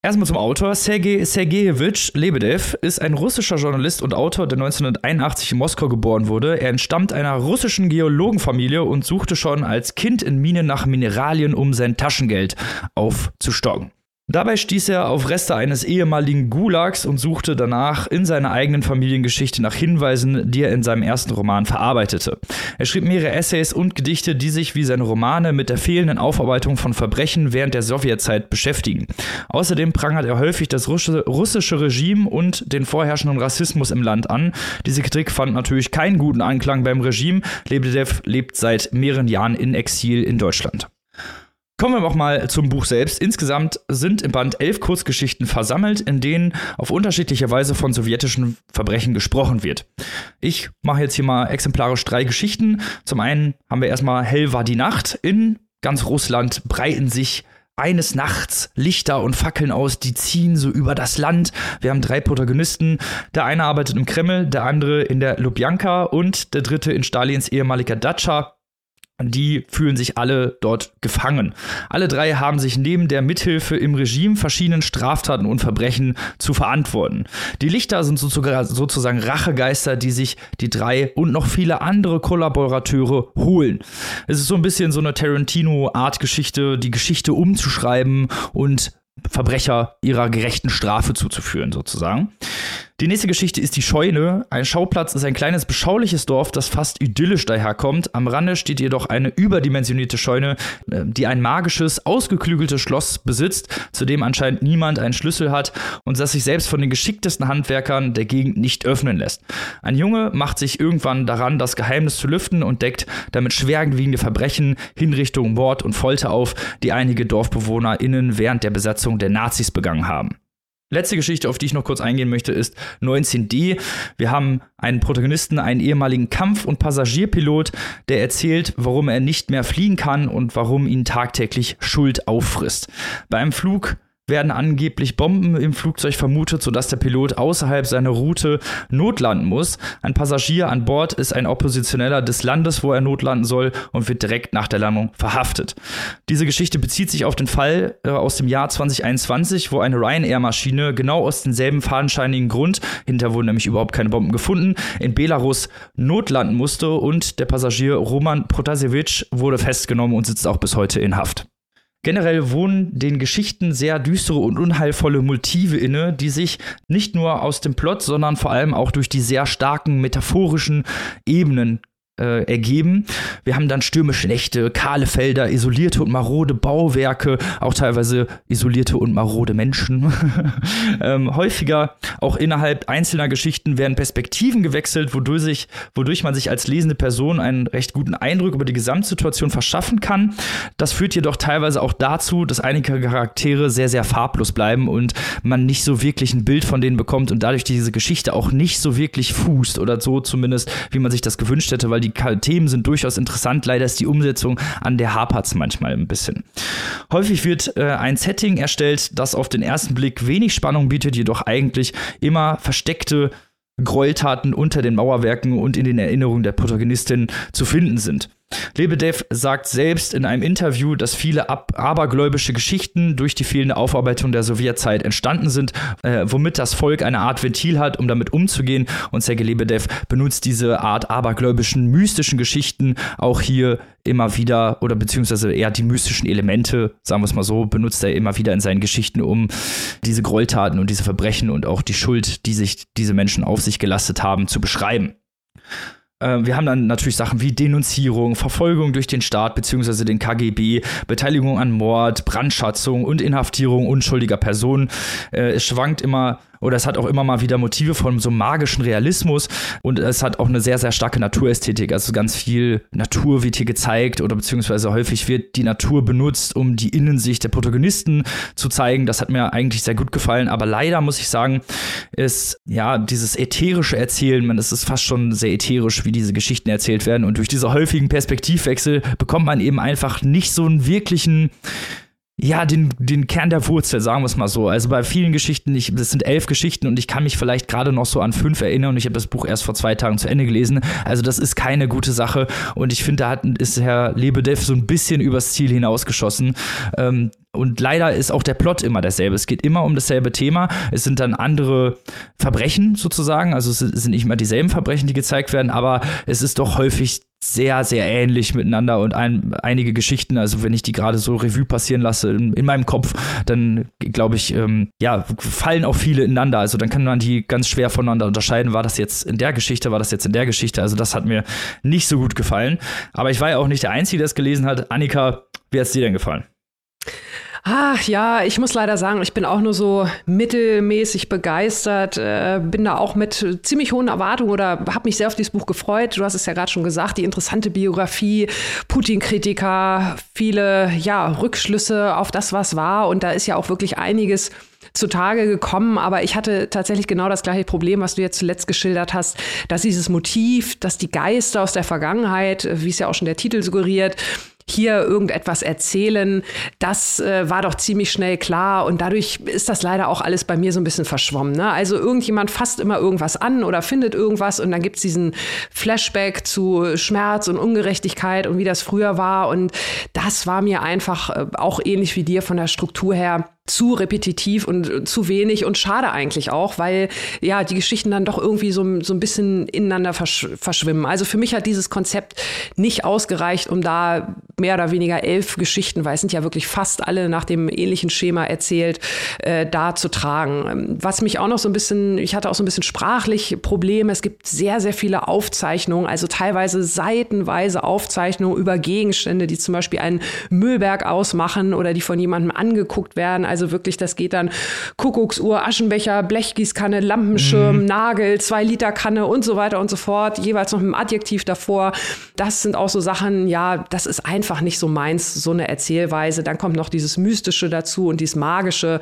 Erstmal zum Autor. Sergei Sergejewitsch Lebedev ist ein russischer Journalist und Autor, der 1981 in Moskau geboren wurde. Er entstammt einer russischen Geologenfamilie und suchte schon als Kind in Minen nach Mineralien, um sein Taschengeld aufzustocken. Dabei stieß er auf Reste eines ehemaligen Gulags und suchte danach in seiner eigenen Familiengeschichte nach Hinweisen, die er in seinem ersten Roman verarbeitete. Er schrieb mehrere Essays und Gedichte, die sich wie seine Romane mit der fehlenden Aufarbeitung von Verbrechen während der Sowjetzeit beschäftigen. Außerdem prangert er häufig das russische Regime und den vorherrschenden Rassismus im Land an. Diese Kritik fand natürlich keinen guten Anklang beim Regime. Lebedev lebt seit mehreren Jahren in Exil in Deutschland. Kommen wir noch mal zum Buch selbst. Insgesamt sind im Band elf Kurzgeschichten versammelt, in denen auf unterschiedliche Weise von sowjetischen Verbrechen gesprochen wird. Ich mache jetzt hier mal exemplarisch drei Geschichten. Zum einen haben wir erstmal Hell war die Nacht. In ganz Russland breiten sich eines Nachts Lichter und Fackeln aus, die ziehen so über das Land. Wir haben drei Protagonisten. Der eine arbeitet im Kreml, der andere in der Lubjanka und der dritte in Stalins ehemaliger Datscha die fühlen sich alle dort gefangen. Alle drei haben sich neben der Mithilfe im Regime verschiedenen Straftaten und Verbrechen zu verantworten. Die Lichter sind sozusagen Rachegeister, die sich die drei und noch viele andere Kollaborateure holen. Es ist so ein bisschen so eine Tarantino-Art-Geschichte, die Geschichte umzuschreiben und Verbrecher ihrer gerechten Strafe zuzuführen, sozusagen. Die nächste Geschichte ist die Scheune. Ein Schauplatz ist ein kleines, beschauliches Dorf, das fast idyllisch daherkommt. Am Rande steht jedoch eine überdimensionierte Scheune, äh, die ein magisches, ausgeklügeltes Schloss besitzt, zu dem anscheinend niemand einen Schlüssel hat und das sich selbst von den geschicktesten Handwerkern der Gegend nicht öffnen lässt. Ein Junge macht sich irgendwann daran, das Geheimnis zu lüften und deckt damit schwerwiegende Verbrechen, Hinrichtungen, Mord und Folter auf, die einige DorfbewohnerInnen während der Besetzung der Nazis begangen haben. Letzte Geschichte, auf die ich noch kurz eingehen möchte, ist 19D. Wir haben einen Protagonisten, einen ehemaligen Kampf- und Passagierpilot, der erzählt, warum er nicht mehr fliegen kann und warum ihn tagtäglich Schuld auffrisst. Bei einem Flug werden angeblich Bomben im Flugzeug vermutet, sodass der Pilot außerhalb seiner Route notlanden muss. Ein Passagier an Bord ist ein Oppositioneller des Landes, wo er notlanden soll und wird direkt nach der Landung verhaftet. Diese Geschichte bezieht sich auf den Fall äh, aus dem Jahr 2021, wo eine Ryanair-Maschine genau aus demselben fadenscheinigen Grund, hinter wurden nämlich überhaupt keine Bomben gefunden, in Belarus notlanden musste und der Passagier Roman Protasevich wurde festgenommen und sitzt auch bis heute in Haft. Generell wohnen den Geschichten sehr düstere und unheilvolle Motive inne, die sich nicht nur aus dem Plot, sondern vor allem auch durch die sehr starken metaphorischen Ebenen äh, ergeben. Wir haben dann stürmische Nächte, kahle Felder, isolierte und marode Bauwerke, auch teilweise isolierte und marode Menschen. ähm, häufiger auch innerhalb einzelner Geschichten werden Perspektiven gewechselt, wodurch, sich, wodurch man sich als lesende Person einen recht guten Eindruck über die Gesamtsituation verschaffen kann. Das führt jedoch teilweise auch dazu, dass einige Charaktere sehr, sehr farblos bleiben und man nicht so wirklich ein Bild von denen bekommt und dadurch diese Geschichte auch nicht so wirklich fußt oder so zumindest, wie man sich das gewünscht hätte, weil die die Themen sind durchaus interessant. Leider ist die Umsetzung an der hapert manchmal ein bisschen. Häufig wird äh, ein Setting erstellt, das auf den ersten Blick wenig Spannung bietet, jedoch eigentlich immer versteckte Gräueltaten unter den Mauerwerken und in den Erinnerungen der Protagonistin zu finden sind. Lebedev sagt selbst in einem Interview, dass viele abergläubische Geschichten durch die fehlende Aufarbeitung der Sowjetzeit entstanden sind, äh, womit das Volk eine Art Ventil hat, um damit umzugehen. Und Sergei Lebedev benutzt diese Art abergläubischen, mystischen Geschichten auch hier immer wieder, oder beziehungsweise eher die mystischen Elemente, sagen wir es mal so, benutzt er immer wieder in seinen Geschichten, um diese Gräueltaten und diese Verbrechen und auch die Schuld, die sich diese Menschen auf sich gelastet haben, zu beschreiben. Äh, wir haben dann natürlich Sachen wie Denunzierung, Verfolgung durch den Staat bzw. den KGB, Beteiligung an Mord, Brandschatzung und Inhaftierung unschuldiger Personen. Äh, es schwankt immer oder es hat auch immer mal wieder Motive von so magischen Realismus und es hat auch eine sehr, sehr starke Naturästhetik. Also ganz viel Natur wird hier gezeigt oder beziehungsweise häufig wird die Natur benutzt, um die Innensicht der Protagonisten zu zeigen. Das hat mir eigentlich sehr gut gefallen, aber leider muss ich sagen, ist ja dieses ätherische Erzählen, man, es ist fast schon sehr ätherisch, wie diese Geschichten erzählt werden und durch diese häufigen Perspektivwechsel bekommt man eben einfach nicht so einen wirklichen ja, den, den Kern der Wurzel, sagen wir es mal so. Also bei vielen Geschichten, ich, das sind elf Geschichten und ich kann mich vielleicht gerade noch so an fünf erinnern und ich habe das Buch erst vor zwei Tagen zu Ende gelesen. Also das ist keine gute Sache und ich finde, da hat, ist Herr Lebedev so ein bisschen übers Ziel hinausgeschossen. Ähm, und leider ist auch der Plot immer derselbe. Es geht immer um dasselbe Thema. Es sind dann andere Verbrechen sozusagen. Also es sind nicht immer dieselben Verbrechen, die gezeigt werden, aber es ist doch häufig sehr, sehr ähnlich miteinander und ein, einige Geschichten, also wenn ich die gerade so Revue passieren lasse in, in meinem Kopf, dann glaube ich, ähm, ja, fallen auch viele ineinander. Also dann kann man die ganz schwer voneinander unterscheiden. War das jetzt in der Geschichte, war das jetzt in der Geschichte? Also das hat mir nicht so gut gefallen. Aber ich war ja auch nicht der Einzige, der es gelesen hat. Annika, wie hat es dir denn gefallen? Ach ja, ich muss leider sagen, ich bin auch nur so mittelmäßig begeistert, äh, bin da auch mit ziemlich hohen Erwartungen oder habe mich sehr auf dieses Buch gefreut. Du hast es ja gerade schon gesagt, die interessante Biografie, Putin-Kritiker, viele ja, Rückschlüsse auf das, was war. Und da ist ja auch wirklich einiges zutage gekommen, aber ich hatte tatsächlich genau das gleiche Problem, was du jetzt zuletzt geschildert hast, dass dieses Motiv, dass die Geister aus der Vergangenheit, wie es ja auch schon der Titel suggeriert, hier irgendetwas erzählen, das äh, war doch ziemlich schnell klar und dadurch ist das leider auch alles bei mir so ein bisschen verschwommen. Ne? Also irgendjemand fasst immer irgendwas an oder findet irgendwas und dann gibt es diesen Flashback zu Schmerz und Ungerechtigkeit und wie das früher war und das war mir einfach äh, auch ähnlich wie dir von der Struktur her zu repetitiv und zu wenig und schade eigentlich auch, weil ja die Geschichten dann doch irgendwie so, so ein bisschen ineinander versch verschwimmen. Also für mich hat dieses Konzept nicht ausgereicht, um da mehr oder weniger elf Geschichten, weil es sind ja wirklich fast alle nach dem ähnlichen Schema erzählt, äh, da zu tragen. Was mich auch noch so ein bisschen, ich hatte auch so ein bisschen sprachlich Probleme. Es gibt sehr, sehr viele Aufzeichnungen, also teilweise seitenweise Aufzeichnungen über Gegenstände, die zum Beispiel einen Müllberg ausmachen oder die von jemandem angeguckt werden. Also also wirklich, das geht dann Kuckucksuhr, Aschenbecher, Blechgießkanne, Lampenschirm, mhm. Nagel, zwei Liter Kanne und so weiter und so fort. Jeweils noch mit einem Adjektiv davor. Das sind auch so Sachen, ja, das ist einfach nicht so meins, so eine Erzählweise. Dann kommt noch dieses Mystische dazu und dieses Magische.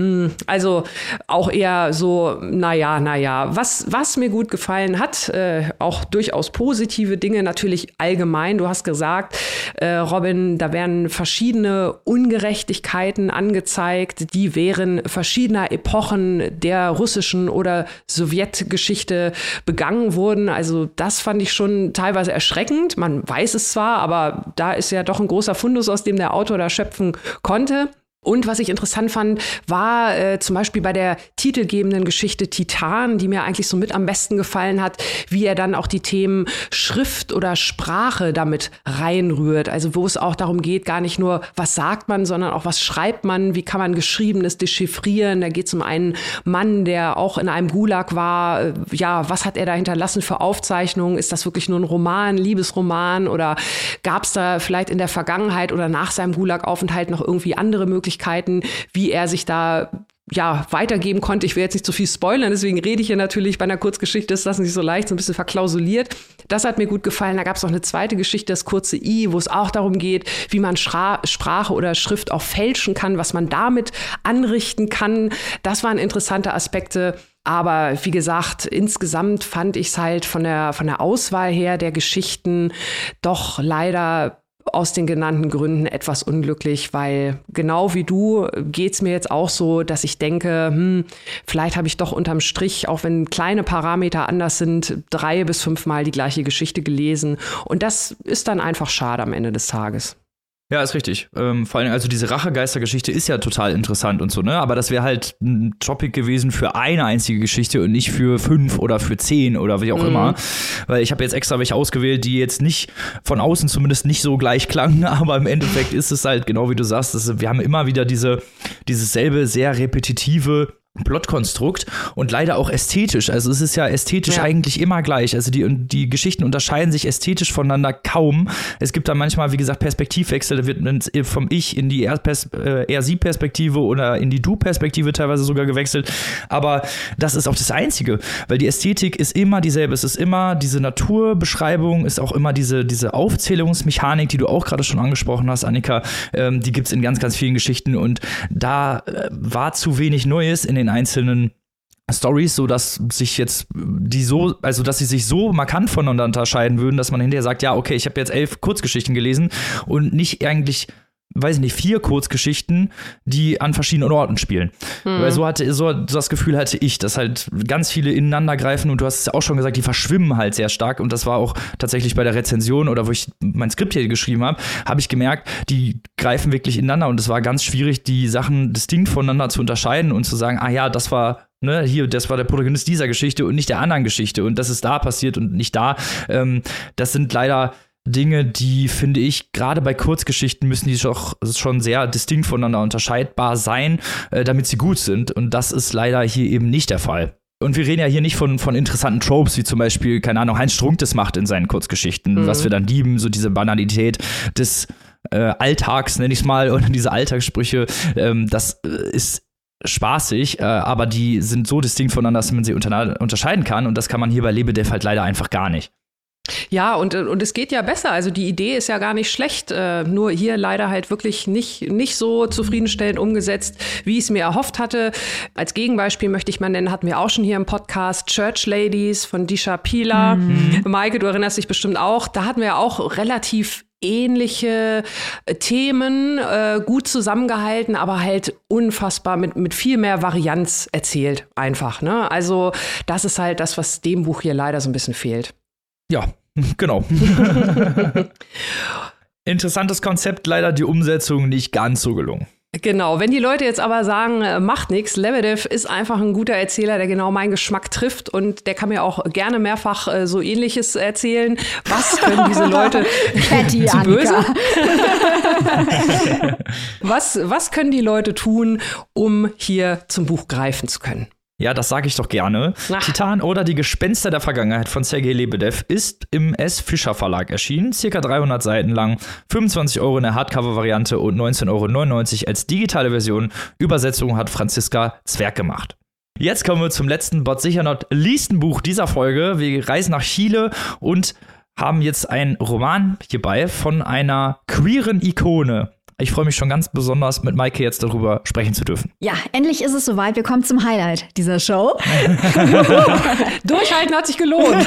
Hm, also auch eher so, naja, naja. Was, was mir gut gefallen hat, äh, auch durchaus positive Dinge, natürlich allgemein. Du hast gesagt, äh, Robin, da werden verschiedene Ungerechtigkeiten angezeigt, die während verschiedener Epochen der russischen oder Sowjetgeschichte begangen wurden. Also das fand ich schon teilweise erschreckend. Man weiß es zwar, aber da ist ja doch ein großer Fundus, aus dem der Autor da schöpfen konnte. Und was ich interessant fand, war äh, zum Beispiel bei der titelgebenden Geschichte Titan, die mir eigentlich so mit am besten gefallen hat, wie er dann auch die Themen Schrift oder Sprache damit reinrührt. Also wo es auch darum geht, gar nicht nur, was sagt man, sondern auch, was schreibt man, wie kann man Geschriebenes dechiffrieren. Da geht es um einen Mann, der auch in einem Gulag war. Äh, ja, was hat er da hinterlassen für Aufzeichnungen? Ist das wirklich nur ein Roman, Liebesroman oder gab es da vielleicht in der Vergangenheit oder nach seinem Gulag-Aufenthalt noch irgendwie andere Möglichkeiten? Möglichkeiten, wie er sich da ja, weitergeben konnte. Ich will jetzt nicht zu viel spoilern, deswegen rede ich hier natürlich bei einer Kurzgeschichte, ist das nicht so leicht, so ein bisschen verklausuliert. Das hat mir gut gefallen. Da gab es noch eine zweite Geschichte, das kurze I, wo es auch darum geht, wie man Schra Sprache oder Schrift auch fälschen kann, was man damit anrichten kann. Das waren interessante Aspekte. Aber wie gesagt, insgesamt fand ich es halt von der, von der Auswahl her der Geschichten doch leider aus den genannten Gründen etwas unglücklich, weil genau wie du geht es mir jetzt auch so, dass ich denke, hm, vielleicht habe ich doch unterm Strich, auch wenn kleine Parameter anders sind, drei bis fünfmal die gleiche Geschichte gelesen. Und das ist dann einfach schade am Ende des Tages. Ja, ist richtig. Ähm, vor allem, also diese Rachegeister-Geschichte ist ja total interessant und so, ne? Aber das wäre halt ein Topic gewesen für eine einzige Geschichte und nicht für fünf oder für zehn oder wie auch mhm. immer. Weil ich habe jetzt extra welche ausgewählt, die jetzt nicht von außen zumindest nicht so gleich klangen, aber im Endeffekt ist es halt genau wie du sagst, das, wir haben immer wieder diese, dieses selbe sehr repetitive Plotkonstrukt und leider auch ästhetisch. Also es ist ja ästhetisch ja. eigentlich immer gleich. Also die, die Geschichten unterscheiden sich ästhetisch voneinander kaum. Es gibt da manchmal, wie gesagt, Perspektivwechsel. Da wird vom Ich in die Er-Sie-Perspektive äh, oder in die Du-Perspektive teilweise sogar gewechselt. Aber das ist auch das Einzige, weil die Ästhetik ist immer dieselbe. Es ist immer diese Naturbeschreibung, ist auch immer diese, diese Aufzählungsmechanik, die du auch gerade schon angesprochen hast, Annika. Ähm, die gibt es in ganz, ganz vielen Geschichten und da äh, war zu wenig Neues in den einzelnen Stories, so dass sich jetzt die so, also dass sie sich so markant voneinander unterscheiden würden, dass man hinterher sagt, ja, okay, ich habe jetzt elf Kurzgeschichten gelesen und nicht eigentlich weiß ich nicht, vier Kurzgeschichten, die an verschiedenen Orten spielen. Mhm. Weil so hatte, so das Gefühl hatte ich, dass halt ganz viele ineinander greifen und du hast es auch schon gesagt, die verschwimmen halt sehr stark und das war auch tatsächlich bei der Rezension oder wo ich mein Skript hier geschrieben habe, habe ich gemerkt, die greifen wirklich ineinander und es war ganz schwierig, die Sachen distinkt voneinander zu unterscheiden und zu sagen, ah ja, das war Ne, hier, das war der Protagonist dieser Geschichte und nicht der anderen Geschichte und das ist da passiert und nicht da. Ähm, das sind leider Dinge, die finde ich, gerade bei Kurzgeschichten müssen die doch schon sehr distinkt voneinander unterscheidbar sein, äh, damit sie gut sind. Und das ist leider hier eben nicht der Fall. Und wir reden ja hier nicht von, von interessanten Tropes, wie zum Beispiel, keine Ahnung, Heinz Strunk das macht in seinen Kurzgeschichten, mhm. was wir dann lieben, so diese Banalität des äh, Alltags, nenne ich es mal, oder diese Alltagssprüche, ähm, das äh, ist spaßig, äh, aber die sind so distinkt voneinander, dass man sie unterscheiden kann. Und das kann man hier bei Lebedev halt leider einfach gar nicht. Ja, und, und es geht ja besser. Also die Idee ist ja gar nicht schlecht. Äh, nur hier leider halt wirklich nicht, nicht so zufriedenstellend umgesetzt, wie ich es mir erhofft hatte. Als Gegenbeispiel möchte ich mal nennen, hatten wir auch schon hier im Podcast Church Ladies von Disha Pila. Mhm. Maike, du erinnerst dich bestimmt auch. Da hatten wir ja auch relativ ähnliche äh, Themen äh, gut zusammengehalten, aber halt unfassbar mit, mit viel mehr Varianz erzählt einfach. Ne? Also das ist halt das, was dem Buch hier leider so ein bisschen fehlt. Ja, genau. Interessantes Konzept, leider die Umsetzung nicht ganz so gelungen. Genau, wenn die Leute jetzt aber sagen, äh, macht nichts, Lebedev ist einfach ein guter Erzähler, der genau meinen Geschmack trifft und der kann mir auch gerne mehrfach äh, so ähnliches erzählen. Was können diese Leute zu böse? was, was können die Leute tun, um hier zum Buch greifen zu können? Ja, das sage ich doch gerne. Ach. Titan oder die Gespenster der Vergangenheit von Sergei Lebedev ist im S. Fischer Verlag erschienen, circa 300 Seiten lang, 25 Euro in der Hardcover-Variante und 19,99 Euro als digitale Version. Übersetzung hat Franziska Zwerg gemacht. Jetzt kommen wir zum letzten, but sicher not leasten Buch dieser Folge. Wir reisen nach Chile und haben jetzt einen Roman hierbei von einer queeren Ikone. Ich freue mich schon ganz besonders, mit Maike jetzt darüber sprechen zu dürfen. Ja, endlich ist es soweit. Wir kommen zum Highlight dieser Show. Durchhalten hat sich gelohnt.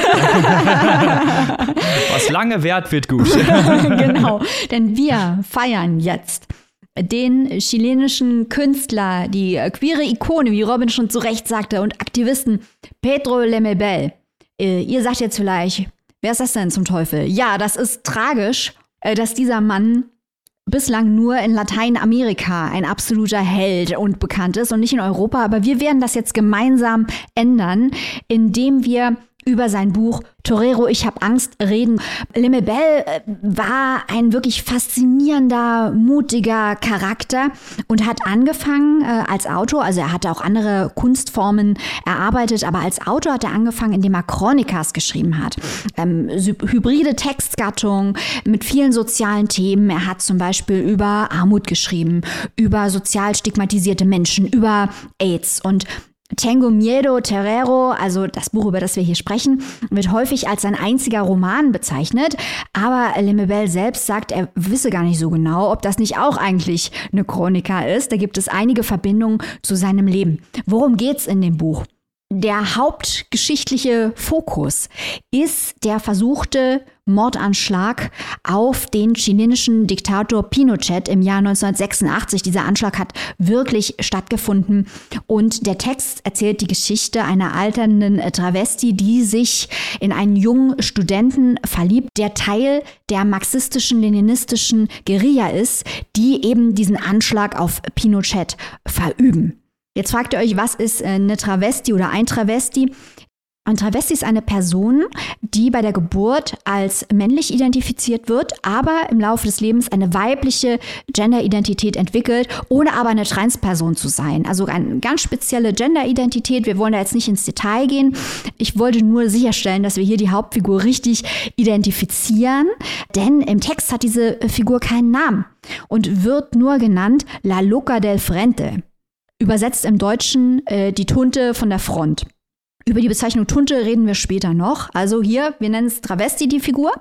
Was lange währt, wird gut. genau, denn wir feiern jetzt den chilenischen Künstler, die queere Ikone, wie Robin schon zu Recht sagte, und Aktivisten Pedro Lemebel. Äh, ihr sagt jetzt vielleicht, wer ist das denn zum Teufel? Ja, das ist tragisch, äh, dass dieser Mann bislang nur in Lateinamerika ein absoluter Held und bekannt ist und nicht in Europa. Aber wir werden das jetzt gemeinsam ändern, indem wir über sein Buch Torero, ich habe Angst reden. Lemebel äh, war ein wirklich faszinierender, mutiger Charakter und hat angefangen äh, als Autor, also er hatte auch andere Kunstformen erarbeitet, aber als Autor hat er angefangen, indem er Chronikas geschrieben hat. Ähm, hybride Textgattung mit vielen sozialen Themen. Er hat zum Beispiel über Armut geschrieben, über sozial stigmatisierte Menschen, über AIDS und Tengo Miedo Terrero, also das Buch, über das wir hier sprechen, wird häufig als sein einziger Roman bezeichnet. Aber Lemebel selbst sagt, er wisse gar nicht so genau, ob das nicht auch eigentlich eine Chronika ist. Da gibt es einige Verbindungen zu seinem Leben. Worum geht's in dem Buch? Der hauptgeschichtliche Fokus ist der versuchte Mordanschlag auf den chilenischen Diktator Pinochet im Jahr 1986. Dieser Anschlag hat wirklich stattgefunden und der Text erzählt die Geschichte einer alternden Travesti, die sich in einen jungen Studenten verliebt, der Teil der marxistischen, leninistischen Guerilla ist, die eben diesen Anschlag auf Pinochet verüben. Jetzt fragt ihr euch, was ist äh, eine Travesti oder ein Travesti? Ein Travesti ist eine Person, die bei der Geburt als männlich identifiziert wird, aber im Laufe des Lebens eine weibliche Genderidentität entwickelt, ohne aber eine Transperson zu sein. Also eine ganz spezielle Genderidentität. Wir wollen da jetzt nicht ins Detail gehen. Ich wollte nur sicherstellen, dass wir hier die Hauptfigur richtig identifizieren, denn im Text hat diese Figur keinen Namen und wird nur genannt La Loca del Frente. Übersetzt im Deutschen äh, die Tunte von der Front. Über die Bezeichnung Tunte reden wir später noch. Also hier, wir nennen es Travesti, die Figur.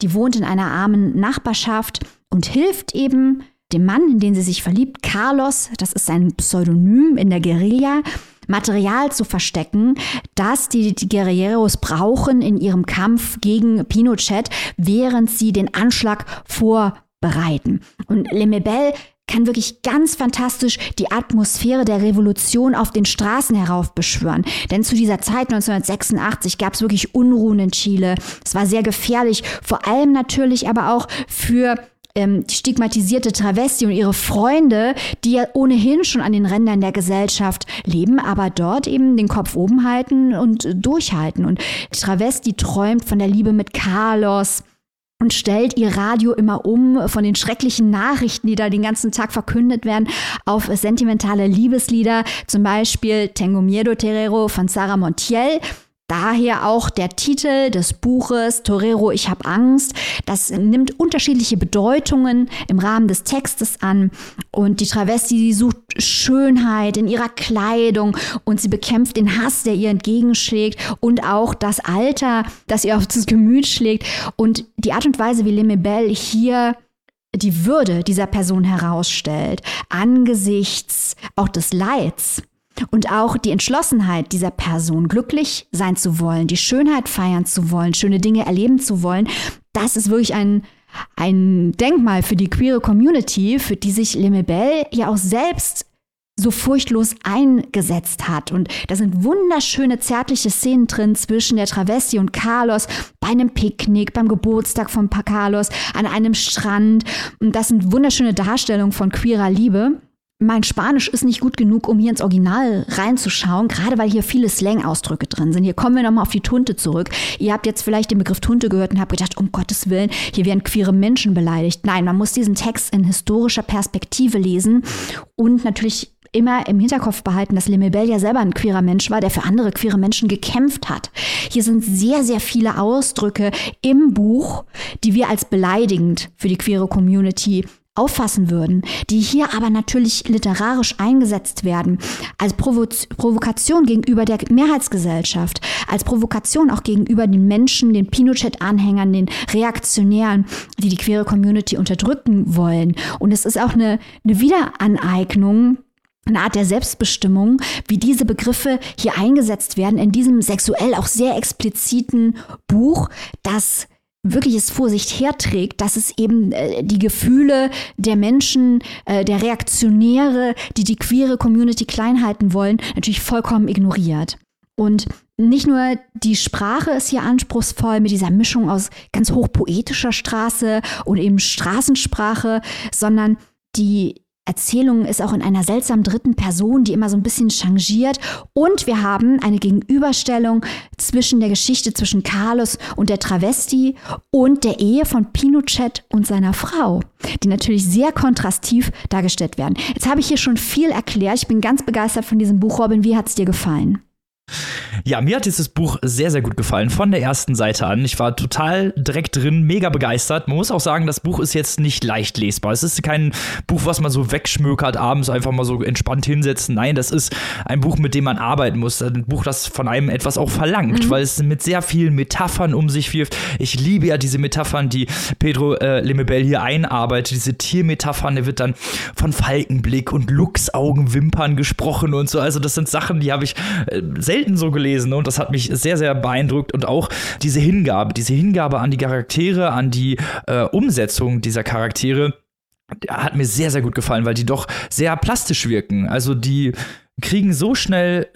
Die wohnt in einer armen Nachbarschaft und hilft eben dem Mann, in den sie sich verliebt, Carlos, das ist sein Pseudonym in der Guerilla, Material zu verstecken, das die, die Guerilleros brauchen in ihrem Kampf gegen Pinochet, während sie den Anschlag vorbereiten. Und Lemebel kann wirklich ganz fantastisch die Atmosphäre der Revolution auf den Straßen heraufbeschwören. Denn zu dieser Zeit 1986 gab es wirklich Unruhen in Chile. Es war sehr gefährlich, vor allem natürlich aber auch für ähm, die stigmatisierte Travesti und ihre Freunde, die ja ohnehin schon an den Rändern der Gesellschaft leben, aber dort eben den Kopf oben halten und durchhalten. Und Travesti träumt von der Liebe mit Carlos und stellt ihr Radio immer um von den schrecklichen Nachrichten, die da den ganzen Tag verkündet werden, auf sentimentale Liebeslieder, zum Beispiel Tengo Miedo Terrero von Sarah Montiel. Daher auch der Titel des Buches Torero, ich habe Angst. Das nimmt unterschiedliche Bedeutungen im Rahmen des Textes an. Und die Travesti, die sucht Schönheit in ihrer Kleidung und sie bekämpft den Hass, der ihr entgegenschlägt und auch das Alter, das ihr auf das Gemüt schlägt. Und die Art und Weise, wie Lemebel hier die Würde dieser Person herausstellt, angesichts auch des Leids, und auch die Entschlossenheit dieser Person, glücklich sein zu wollen, die Schönheit feiern zu wollen, schöne Dinge erleben zu wollen, das ist wirklich ein, ein Denkmal für die queere Community, für die sich Lemebel ja auch selbst so furchtlos eingesetzt hat. Und da sind wunderschöne zärtliche Szenen drin zwischen der Travesti und Carlos bei einem Picknick, beim Geburtstag von Carlos, an einem Strand. Und das sind wunderschöne Darstellungen von queerer Liebe mein Spanisch ist nicht gut genug, um hier ins Original reinzuschauen, gerade weil hier viele Slang-Ausdrücke drin sind. Hier kommen wir nochmal auf die Tunte zurück. Ihr habt jetzt vielleicht den Begriff Tunte gehört und habt gedacht, um Gottes Willen, hier werden queere Menschen beleidigt. Nein, man muss diesen Text in historischer Perspektive lesen und natürlich immer im Hinterkopf behalten, dass Lemebel ja selber ein queerer Mensch war, der für andere queere Menschen gekämpft hat. Hier sind sehr, sehr viele Ausdrücke im Buch, die wir als beleidigend für die queere Community auffassen würden, die hier aber natürlich literarisch eingesetzt werden, als Provo Provokation gegenüber der Mehrheitsgesellschaft, als Provokation auch gegenüber den Menschen, den Pinochet-Anhängern, den Reaktionären, die die queere Community unterdrücken wollen. Und es ist auch eine, eine Wiederaneignung eine Art der Selbstbestimmung, wie diese Begriffe hier eingesetzt werden in diesem sexuell auch sehr expliziten Buch, das wirklich es vor sich herträgt, dass es eben äh, die Gefühle der Menschen, äh, der Reaktionäre, die die queere Community klein halten wollen, natürlich vollkommen ignoriert. Und nicht nur die Sprache ist hier anspruchsvoll mit dieser Mischung aus ganz hochpoetischer Straße und eben Straßensprache, sondern die Erzählung ist auch in einer seltsamen dritten Person, die immer so ein bisschen changiert. Und wir haben eine Gegenüberstellung zwischen der Geschichte zwischen Carlos und der Travesti und der Ehe von Pinochet und seiner Frau, die natürlich sehr kontrastiv dargestellt werden. Jetzt habe ich hier schon viel erklärt. Ich bin ganz begeistert von diesem Buch. Robin, wie hat es dir gefallen? Ja, mir hat dieses Buch sehr, sehr gut gefallen, von der ersten Seite an. Ich war total direkt drin, mega begeistert. Man muss auch sagen, das Buch ist jetzt nicht leicht lesbar. Es ist kein Buch, was man so wegschmökert, abends einfach mal so entspannt hinsetzen. Nein, das ist ein Buch, mit dem man arbeiten muss. Ein Buch, das von einem etwas auch verlangt, mhm. weil es mit sehr vielen Metaphern um sich wirft. Ich liebe ja diese Metaphern, die Pedro äh, Lemebel hier einarbeitet. Diese Tiermetaphern, der wird dann von Falkenblick und Luchsaugenwimpern gesprochen und so. Also das sind Sachen, die habe ich äh, selten so gelesen und das hat mich sehr, sehr beeindruckt und auch diese Hingabe, diese Hingabe an die Charaktere, an die äh, Umsetzung dieser Charaktere hat mir sehr, sehr gut gefallen, weil die doch sehr plastisch wirken. Also die kriegen so schnell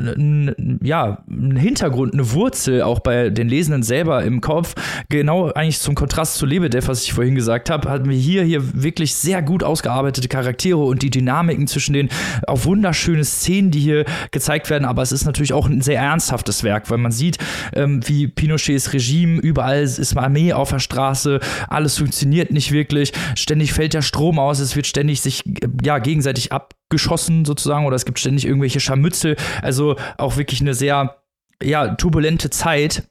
ja, einen Hintergrund, eine Wurzel auch bei den Lesenden selber im Kopf. Genau eigentlich zum Kontrast zu Lebedev, was ich vorhin gesagt habe, hatten wir hier, hier wirklich sehr gut ausgearbeitete Charaktere und die Dynamiken zwischen den auch wunderschöne Szenen, die hier gezeigt werden. Aber es ist natürlich auch ein sehr ernsthaftes Werk, weil man sieht, ähm, wie Pinochets Regime, überall ist Armee auf der Straße, alles funktioniert nicht wirklich, ständig fällt der Strom aus, es wird ständig sich ja, gegenseitig abgeschossen sozusagen oder es gibt ständig irgendwelche Scharmützel. Also auch wirklich eine sehr ja, turbulente Zeit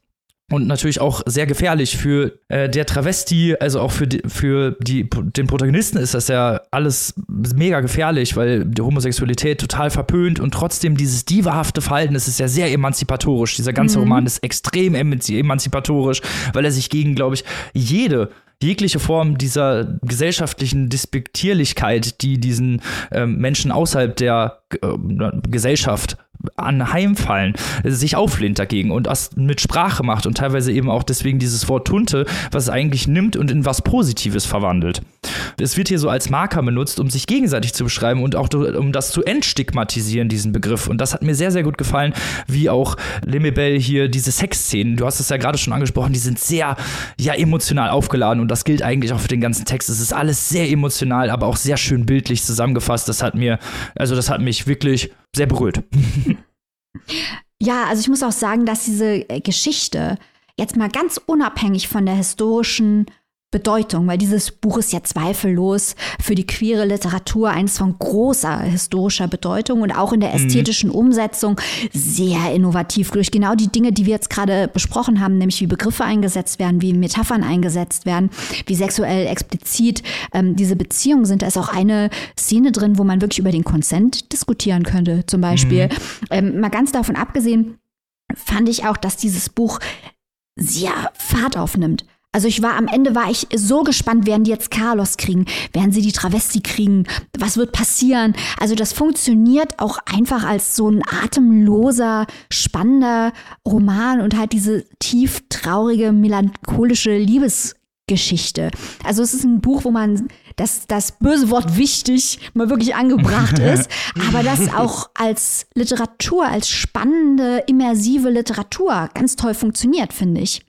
und natürlich auch sehr gefährlich für äh, der Travesti, also auch für, die, für die, den Protagonisten ist das ja alles mega gefährlich, weil die Homosexualität total verpönt und trotzdem dieses divahafte Verhalten, das ist ja sehr emanzipatorisch. Dieser ganze mhm. Roman ist extrem emanzipatorisch, weil er sich gegen, glaube ich, jede jegliche Form dieser gesellschaftlichen Despektierlichkeit, die diesen ähm, Menschen außerhalb der äh, Gesellschaft anheimfallen, sich auflehnt dagegen und das mit Sprache macht und teilweise eben auch deswegen dieses Wort Tunte, was es eigentlich nimmt und in was Positives verwandelt. Es wird hier so als Marker benutzt, um sich gegenseitig zu beschreiben und auch um das zu entstigmatisieren, diesen Begriff. Und das hat mir sehr, sehr gut gefallen, wie auch Lemebel hier diese Sexszenen, du hast es ja gerade schon angesprochen, die sind sehr, ja, emotional aufgeladen und das gilt eigentlich auch für den ganzen Text. Es ist alles sehr emotional, aber auch sehr schön bildlich zusammengefasst. Das hat mir, also das hat mich wirklich sehr berührt. Ja, also ich muss auch sagen, dass diese Geschichte jetzt mal ganz unabhängig von der historischen Bedeutung, weil dieses Buch ist ja zweifellos für die queere Literatur eins von großer historischer Bedeutung und auch in der mhm. ästhetischen. Umsetzung sehr innovativ durch genau die Dinge, die wir jetzt gerade besprochen haben, nämlich wie Begriffe eingesetzt werden, wie Metaphern eingesetzt werden, wie sexuell explizit ähm, diese Beziehungen sind. Da ist auch eine Szene drin, wo man wirklich über den Konsent diskutieren könnte, zum Beispiel. Mhm. Ähm, mal ganz davon abgesehen, fand ich auch, dass dieses Buch sehr Fahrt aufnimmt. Also ich war am Ende war ich so gespannt, werden die jetzt Carlos kriegen, werden sie die Travesti kriegen, was wird passieren? Also das funktioniert auch einfach als so ein atemloser, spannender Roman und halt diese tief traurige, melancholische Liebesgeschichte. Also es ist ein Buch, wo man das, das böse Wort wichtig mal wirklich angebracht ist, aber das auch als Literatur, als spannende, immersive Literatur ganz toll funktioniert, finde ich.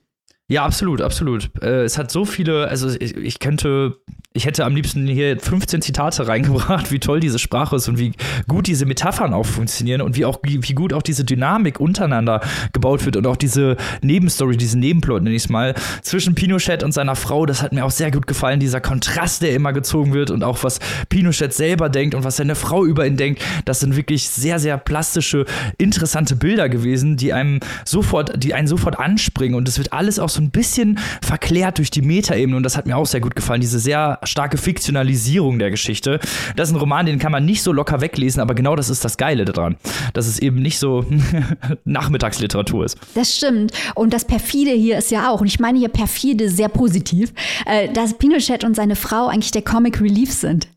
Ja, absolut, absolut. Äh, es hat so viele, also ich, ich könnte ich hätte am liebsten hier 15 Zitate reingebracht, wie toll diese Sprache ist und wie gut diese Metaphern auch funktionieren und wie auch wie gut auch diese Dynamik untereinander gebaut wird und auch diese Nebenstory, diesen Nebenplot nenne ich es mal zwischen Pinochet und seiner Frau, das hat mir auch sehr gut gefallen, dieser Kontrast, der immer gezogen wird und auch was Pinochet selber denkt und was seine Frau über ihn denkt, das sind wirklich sehr sehr plastische, interessante Bilder gewesen, die einem sofort, die einen sofort anspringen und es wird alles auch so ein bisschen verklärt durch die Metaebene und das hat mir auch sehr gut gefallen, diese sehr starke Fiktionalisierung der Geschichte. Das ist ein Roman, den kann man nicht so locker weglesen, aber genau das ist das Geile daran, dass es eben nicht so Nachmittagsliteratur ist. Das stimmt. Und das Perfide hier ist ja auch, und ich meine hier perfide sehr positiv, äh, dass Pinochet und seine Frau eigentlich der Comic Relief sind.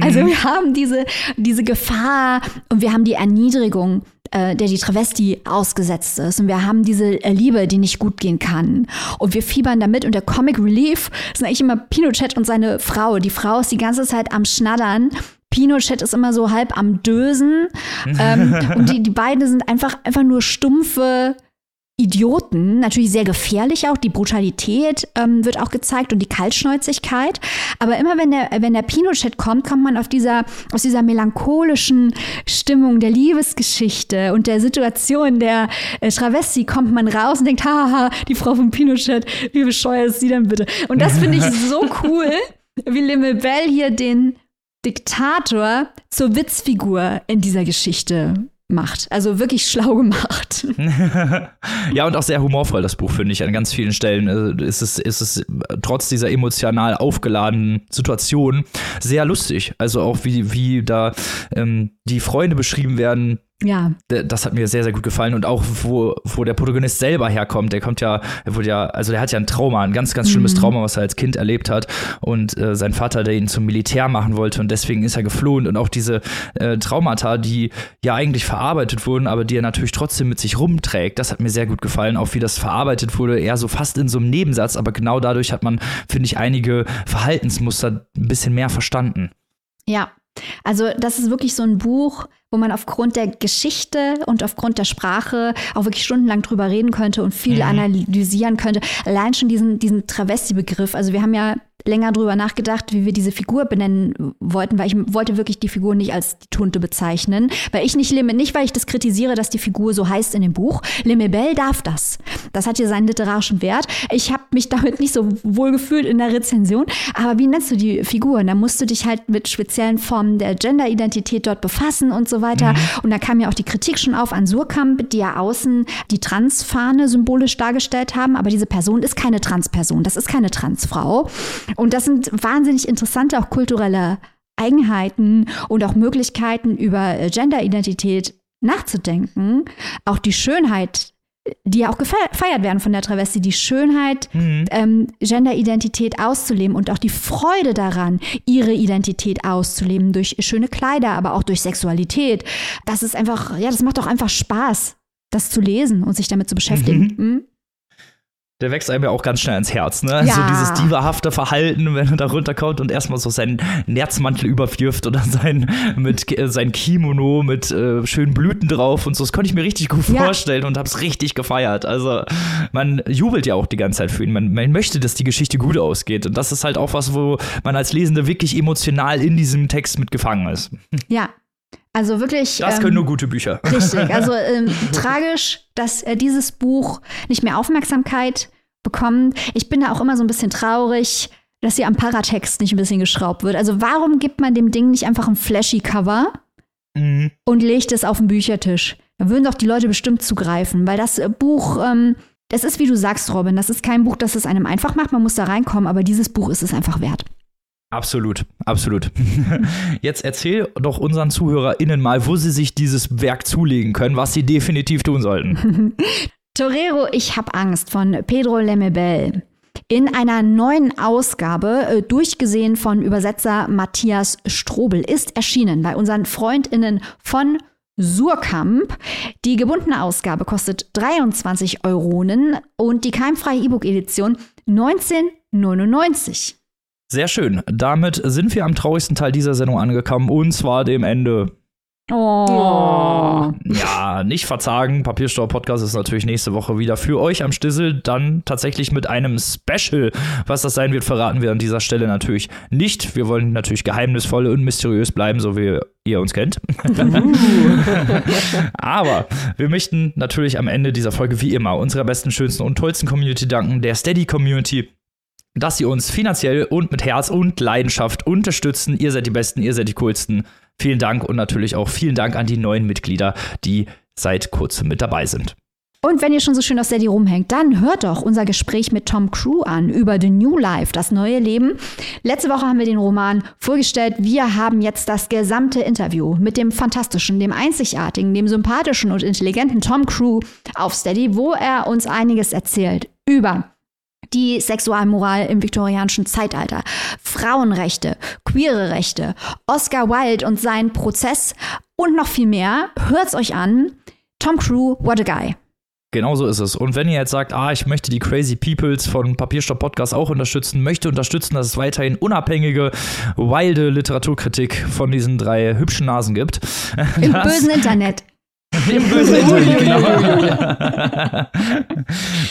Also mhm. wir haben diese, diese Gefahr und wir haben die Erniedrigung äh, der die Travesti ausgesetzt ist. Und wir haben diese äh, Liebe, die nicht gut gehen kann. Und wir fiebern damit. Und der Comic Relief sind eigentlich immer Pinochet und seine Frau. Die Frau ist die ganze Zeit am Schnattern. Pinochet ist immer so halb am Dösen. ähm, und die, die beiden sind einfach, einfach nur stumpfe Idioten, natürlich sehr gefährlich auch, die Brutalität ähm, wird auch gezeigt und die Kaltschnäuzigkeit. Aber immer wenn der, wenn der Pinochet kommt, kommt man auf dieser, aus dieser melancholischen Stimmung der Liebesgeschichte und der Situation der äh, Travesti kommt man raus und denkt, haha, die Frau von Pinochet, wie bescheuert ist sie denn bitte? Und das finde ich so cool, wie Lemebel hier den Diktator zur Witzfigur in dieser Geschichte macht. Also wirklich schlau gemacht. ja, und auch sehr humorvoll, das Buch, finde ich, an ganz vielen Stellen. Also ist es, ist es trotz dieser emotional aufgeladenen Situation sehr lustig. Also auch wie, wie da ähm, die Freunde beschrieben werden, ja. Das hat mir sehr, sehr gut gefallen. Und auch, wo, wo der Protagonist selber herkommt, der kommt ja, er wurde ja, also der hat ja ein Trauma, ein ganz, ganz schlimmes mhm. Trauma, was er als Kind erlebt hat. Und äh, sein Vater, der ihn zum Militär machen wollte und deswegen ist er geflohen. Und auch diese äh, Traumata, die ja eigentlich verarbeitet wurden, aber die er natürlich trotzdem mit sich rumträgt, das hat mir sehr gut gefallen. Auch wie das verarbeitet wurde, eher so fast in so einem Nebensatz, aber genau dadurch hat man, finde ich, einige Verhaltensmuster ein bisschen mehr verstanden. Ja, also das ist wirklich so ein Buch, wo man aufgrund der Geschichte und aufgrund der Sprache auch wirklich stundenlang drüber reden könnte und viel mhm. analysieren könnte. Allein schon diesen, diesen Travesti-Begriff. Also wir haben ja länger drüber nachgedacht, wie wir diese Figur benennen wollten, weil ich wollte wirklich die Figur nicht als die Tunte bezeichnen, weil ich nicht nicht weil ich das kritisiere, dass die Figur so heißt in dem Buch. Lemebel darf das. Das hat hier seinen literarischen Wert. Ich habe mich damit nicht so wohl gefühlt in der Rezension, aber wie nennst du die Figur? Da musst du dich halt mit speziellen Formen der Genderidentität dort befassen und so weiter. Mhm. Und da kam ja auch die Kritik schon auf an Surkamp, die ja außen die Transfahne symbolisch dargestellt haben, aber diese Person ist keine Transperson, das ist keine Transfrau. Und das sind wahnsinnig interessante, auch kulturelle Eigenheiten und auch Möglichkeiten über äh, Genderidentität nachzudenken. Auch die Schönheit die ja auch gefeiert werden von der Travestie, die Schönheit, mhm. ähm, Genderidentität auszuleben und auch die Freude daran, ihre Identität auszuleben durch schöne Kleider, aber auch durch Sexualität. Das ist einfach, ja, das macht doch einfach Spaß, das zu lesen und sich damit zu beschäftigen. Mhm. Mhm der wächst einem ja auch ganz schnell ins Herz, ne? Ja. So dieses divahafte Verhalten, wenn er da runterkommt und erstmal so seinen Nerzmantel überwirft oder sein, mit, äh, sein Kimono mit äh, schönen Blüten drauf und so. Das konnte ich mir richtig gut ja. vorstellen und hab's richtig gefeiert. Also, man jubelt ja auch die ganze Zeit für ihn. Man, man möchte, dass die Geschichte gut ausgeht. Und das ist halt auch was, wo man als Lesende wirklich emotional in diesem Text mit gefangen ist. Ja, also wirklich. Das können ähm, nur gute Bücher. Richtig. Also ähm, tragisch, dass äh, dieses Buch nicht mehr Aufmerksamkeit bekommt. Ich bin da auch immer so ein bisschen traurig, dass hier am Paratext nicht ein bisschen geschraubt wird. Also warum gibt man dem Ding nicht einfach ein flashy Cover mhm. und legt es auf den Büchertisch? Da würden doch die Leute bestimmt zugreifen, weil das äh, Buch, ähm, das ist wie du sagst, Robin, das ist kein Buch, das es einem einfach macht. Man muss da reinkommen, aber dieses Buch ist es einfach wert. Absolut, absolut. Jetzt erzähl doch unseren ZuhörerInnen mal, wo sie sich dieses Werk zulegen können, was sie definitiv tun sollten. Torero, ich hab Angst von Pedro Lemebel. In einer neuen Ausgabe, äh, durchgesehen von Übersetzer Matthias Strobel, ist erschienen bei unseren FreundInnen von Surkamp. Die gebundene Ausgabe kostet 23 Euronen und die keimfreie E-Book-Edition 19,99. Sehr schön. Damit sind wir am traurigsten Teil dieser Sendung angekommen und zwar dem Ende. Oh. Ja, nicht verzagen. Papierstau-Podcast ist natürlich nächste Woche wieder für euch am Stissel. Dann tatsächlich mit einem Special. Was das sein wird, verraten wir an dieser Stelle natürlich nicht. Wir wollen natürlich geheimnisvoll und mysteriös bleiben, so wie ihr uns kennt. Uh. Aber wir möchten natürlich am Ende dieser Folge wie immer unserer besten, schönsten und tollsten Community danken, der Steady Community dass sie uns finanziell und mit Herz und Leidenschaft unterstützen. Ihr seid die Besten, ihr seid die Coolsten. Vielen Dank und natürlich auch vielen Dank an die neuen Mitglieder, die seit kurzem mit dabei sind. Und wenn ihr schon so schön auf Steady rumhängt, dann hört doch unser Gespräch mit Tom Crew an über The New Life, das neue Leben. Letzte Woche haben wir den Roman vorgestellt. Wir haben jetzt das gesamte Interview mit dem fantastischen, dem einzigartigen, dem sympathischen und intelligenten Tom Crew auf Steady, wo er uns einiges erzählt über die Sexualmoral im viktorianischen Zeitalter, Frauenrechte, queere Rechte, Oscar Wilde und sein Prozess und noch viel mehr. Hört's euch an. Tom Crew, what a guy. Genau so ist es. Und wenn ihr jetzt sagt, ah, ich möchte die Crazy Peoples von Papierstopp Podcast auch unterstützen, möchte unterstützen, dass es weiterhin unabhängige, wilde Literaturkritik von diesen drei hübschen Nasen gibt. Im bösen Internet. Im bösen Internet, genau.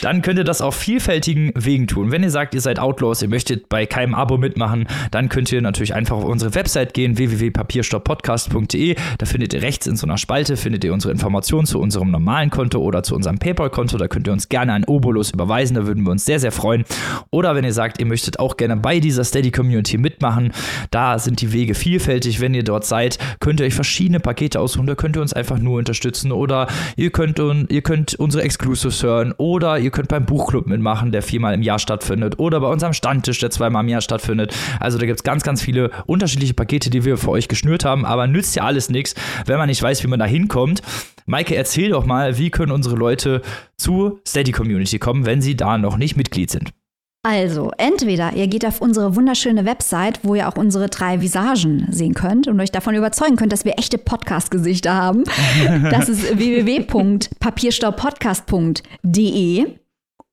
dann könnt ihr das auf vielfältigen Wegen tun. Wenn ihr sagt, ihr seid Outlaws, ihr möchtet bei keinem Abo mitmachen, dann könnt ihr natürlich einfach auf unsere Website gehen, www.papierstopppodcast.de. Da findet ihr rechts in so einer Spalte, findet ihr unsere Informationen zu unserem normalen Konto oder zu unserem PayPal-Konto. Da könnt ihr uns gerne ein Obolus überweisen, da würden wir uns sehr, sehr freuen. Oder wenn ihr sagt, ihr möchtet auch gerne bei dieser Steady-Community mitmachen, da sind die Wege vielfältig. Wenn ihr dort seid, könnt ihr euch verschiedene Pakete aussuchen, da könnt ihr uns einfach nur unterstützen unterstützen oder ihr könnt, ihr könnt unsere Exclusives hören oder ihr könnt beim Buchclub mitmachen, der viermal im Jahr stattfindet oder bei unserem Standtisch, der zweimal im Jahr stattfindet. Also da gibt es ganz, ganz viele unterschiedliche Pakete, die wir für euch geschnürt haben, aber nützt ja alles nichts, wenn man nicht weiß, wie man da hinkommt. Maike, erzähl doch mal, wie können unsere Leute zu Steady Community kommen, wenn sie da noch nicht Mitglied sind? Also, entweder ihr geht auf unsere wunderschöne Website, wo ihr auch unsere drei Visagen sehen könnt und euch davon überzeugen könnt, dass wir echte Podcast-Gesichter haben. Das ist www.papierstaubpodcast.de.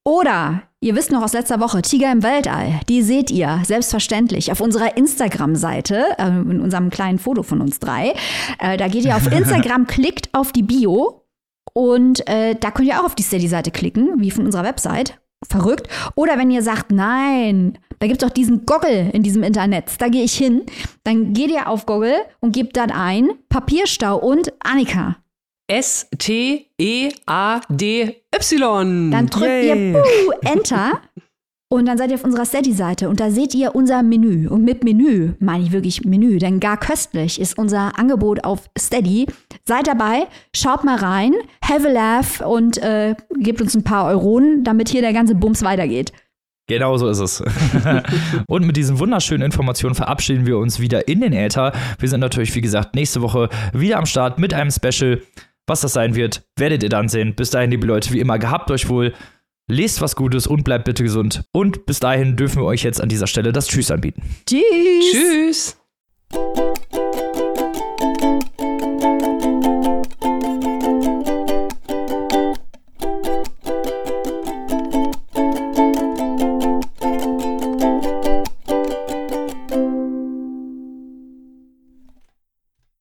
Oder ihr wisst noch aus letzter Woche, Tiger im Weltall, die seht ihr selbstverständlich auf unserer Instagram-Seite, äh, in unserem kleinen Foto von uns drei. Äh, da geht ihr auf Instagram, klickt auf die Bio und äh, da könnt ihr auch auf die Steady-Seite klicken, wie von unserer Website. Verrückt. Oder wenn ihr sagt, nein, da gibt es doch diesen Goggle in diesem Internet, da gehe ich hin, dann geht ihr auf Goggle und gebt dann ein Papierstau und Annika. S-T-E-A-D-Y. Dann drückt Yay. ihr Puh, Enter und dann seid ihr auf unserer Steady-Seite und da seht ihr unser Menü. Und mit Menü meine ich wirklich Menü, denn gar köstlich ist unser Angebot auf Steady. Seid dabei, schaut mal rein, have a laugh und äh, gebt uns ein paar Euronen, damit hier der ganze Bums weitergeht. Genau so ist es. und mit diesen wunderschönen Informationen verabschieden wir uns wieder in den Äther. Wir sind natürlich, wie gesagt, nächste Woche wieder am Start mit einem Special. Was das sein wird, werdet ihr dann sehen. Bis dahin, liebe Leute, wie immer, gehabt euch wohl, lest was Gutes und bleibt bitte gesund. Und bis dahin dürfen wir euch jetzt an dieser Stelle das Tschüss anbieten. Tschüss. Tschüss.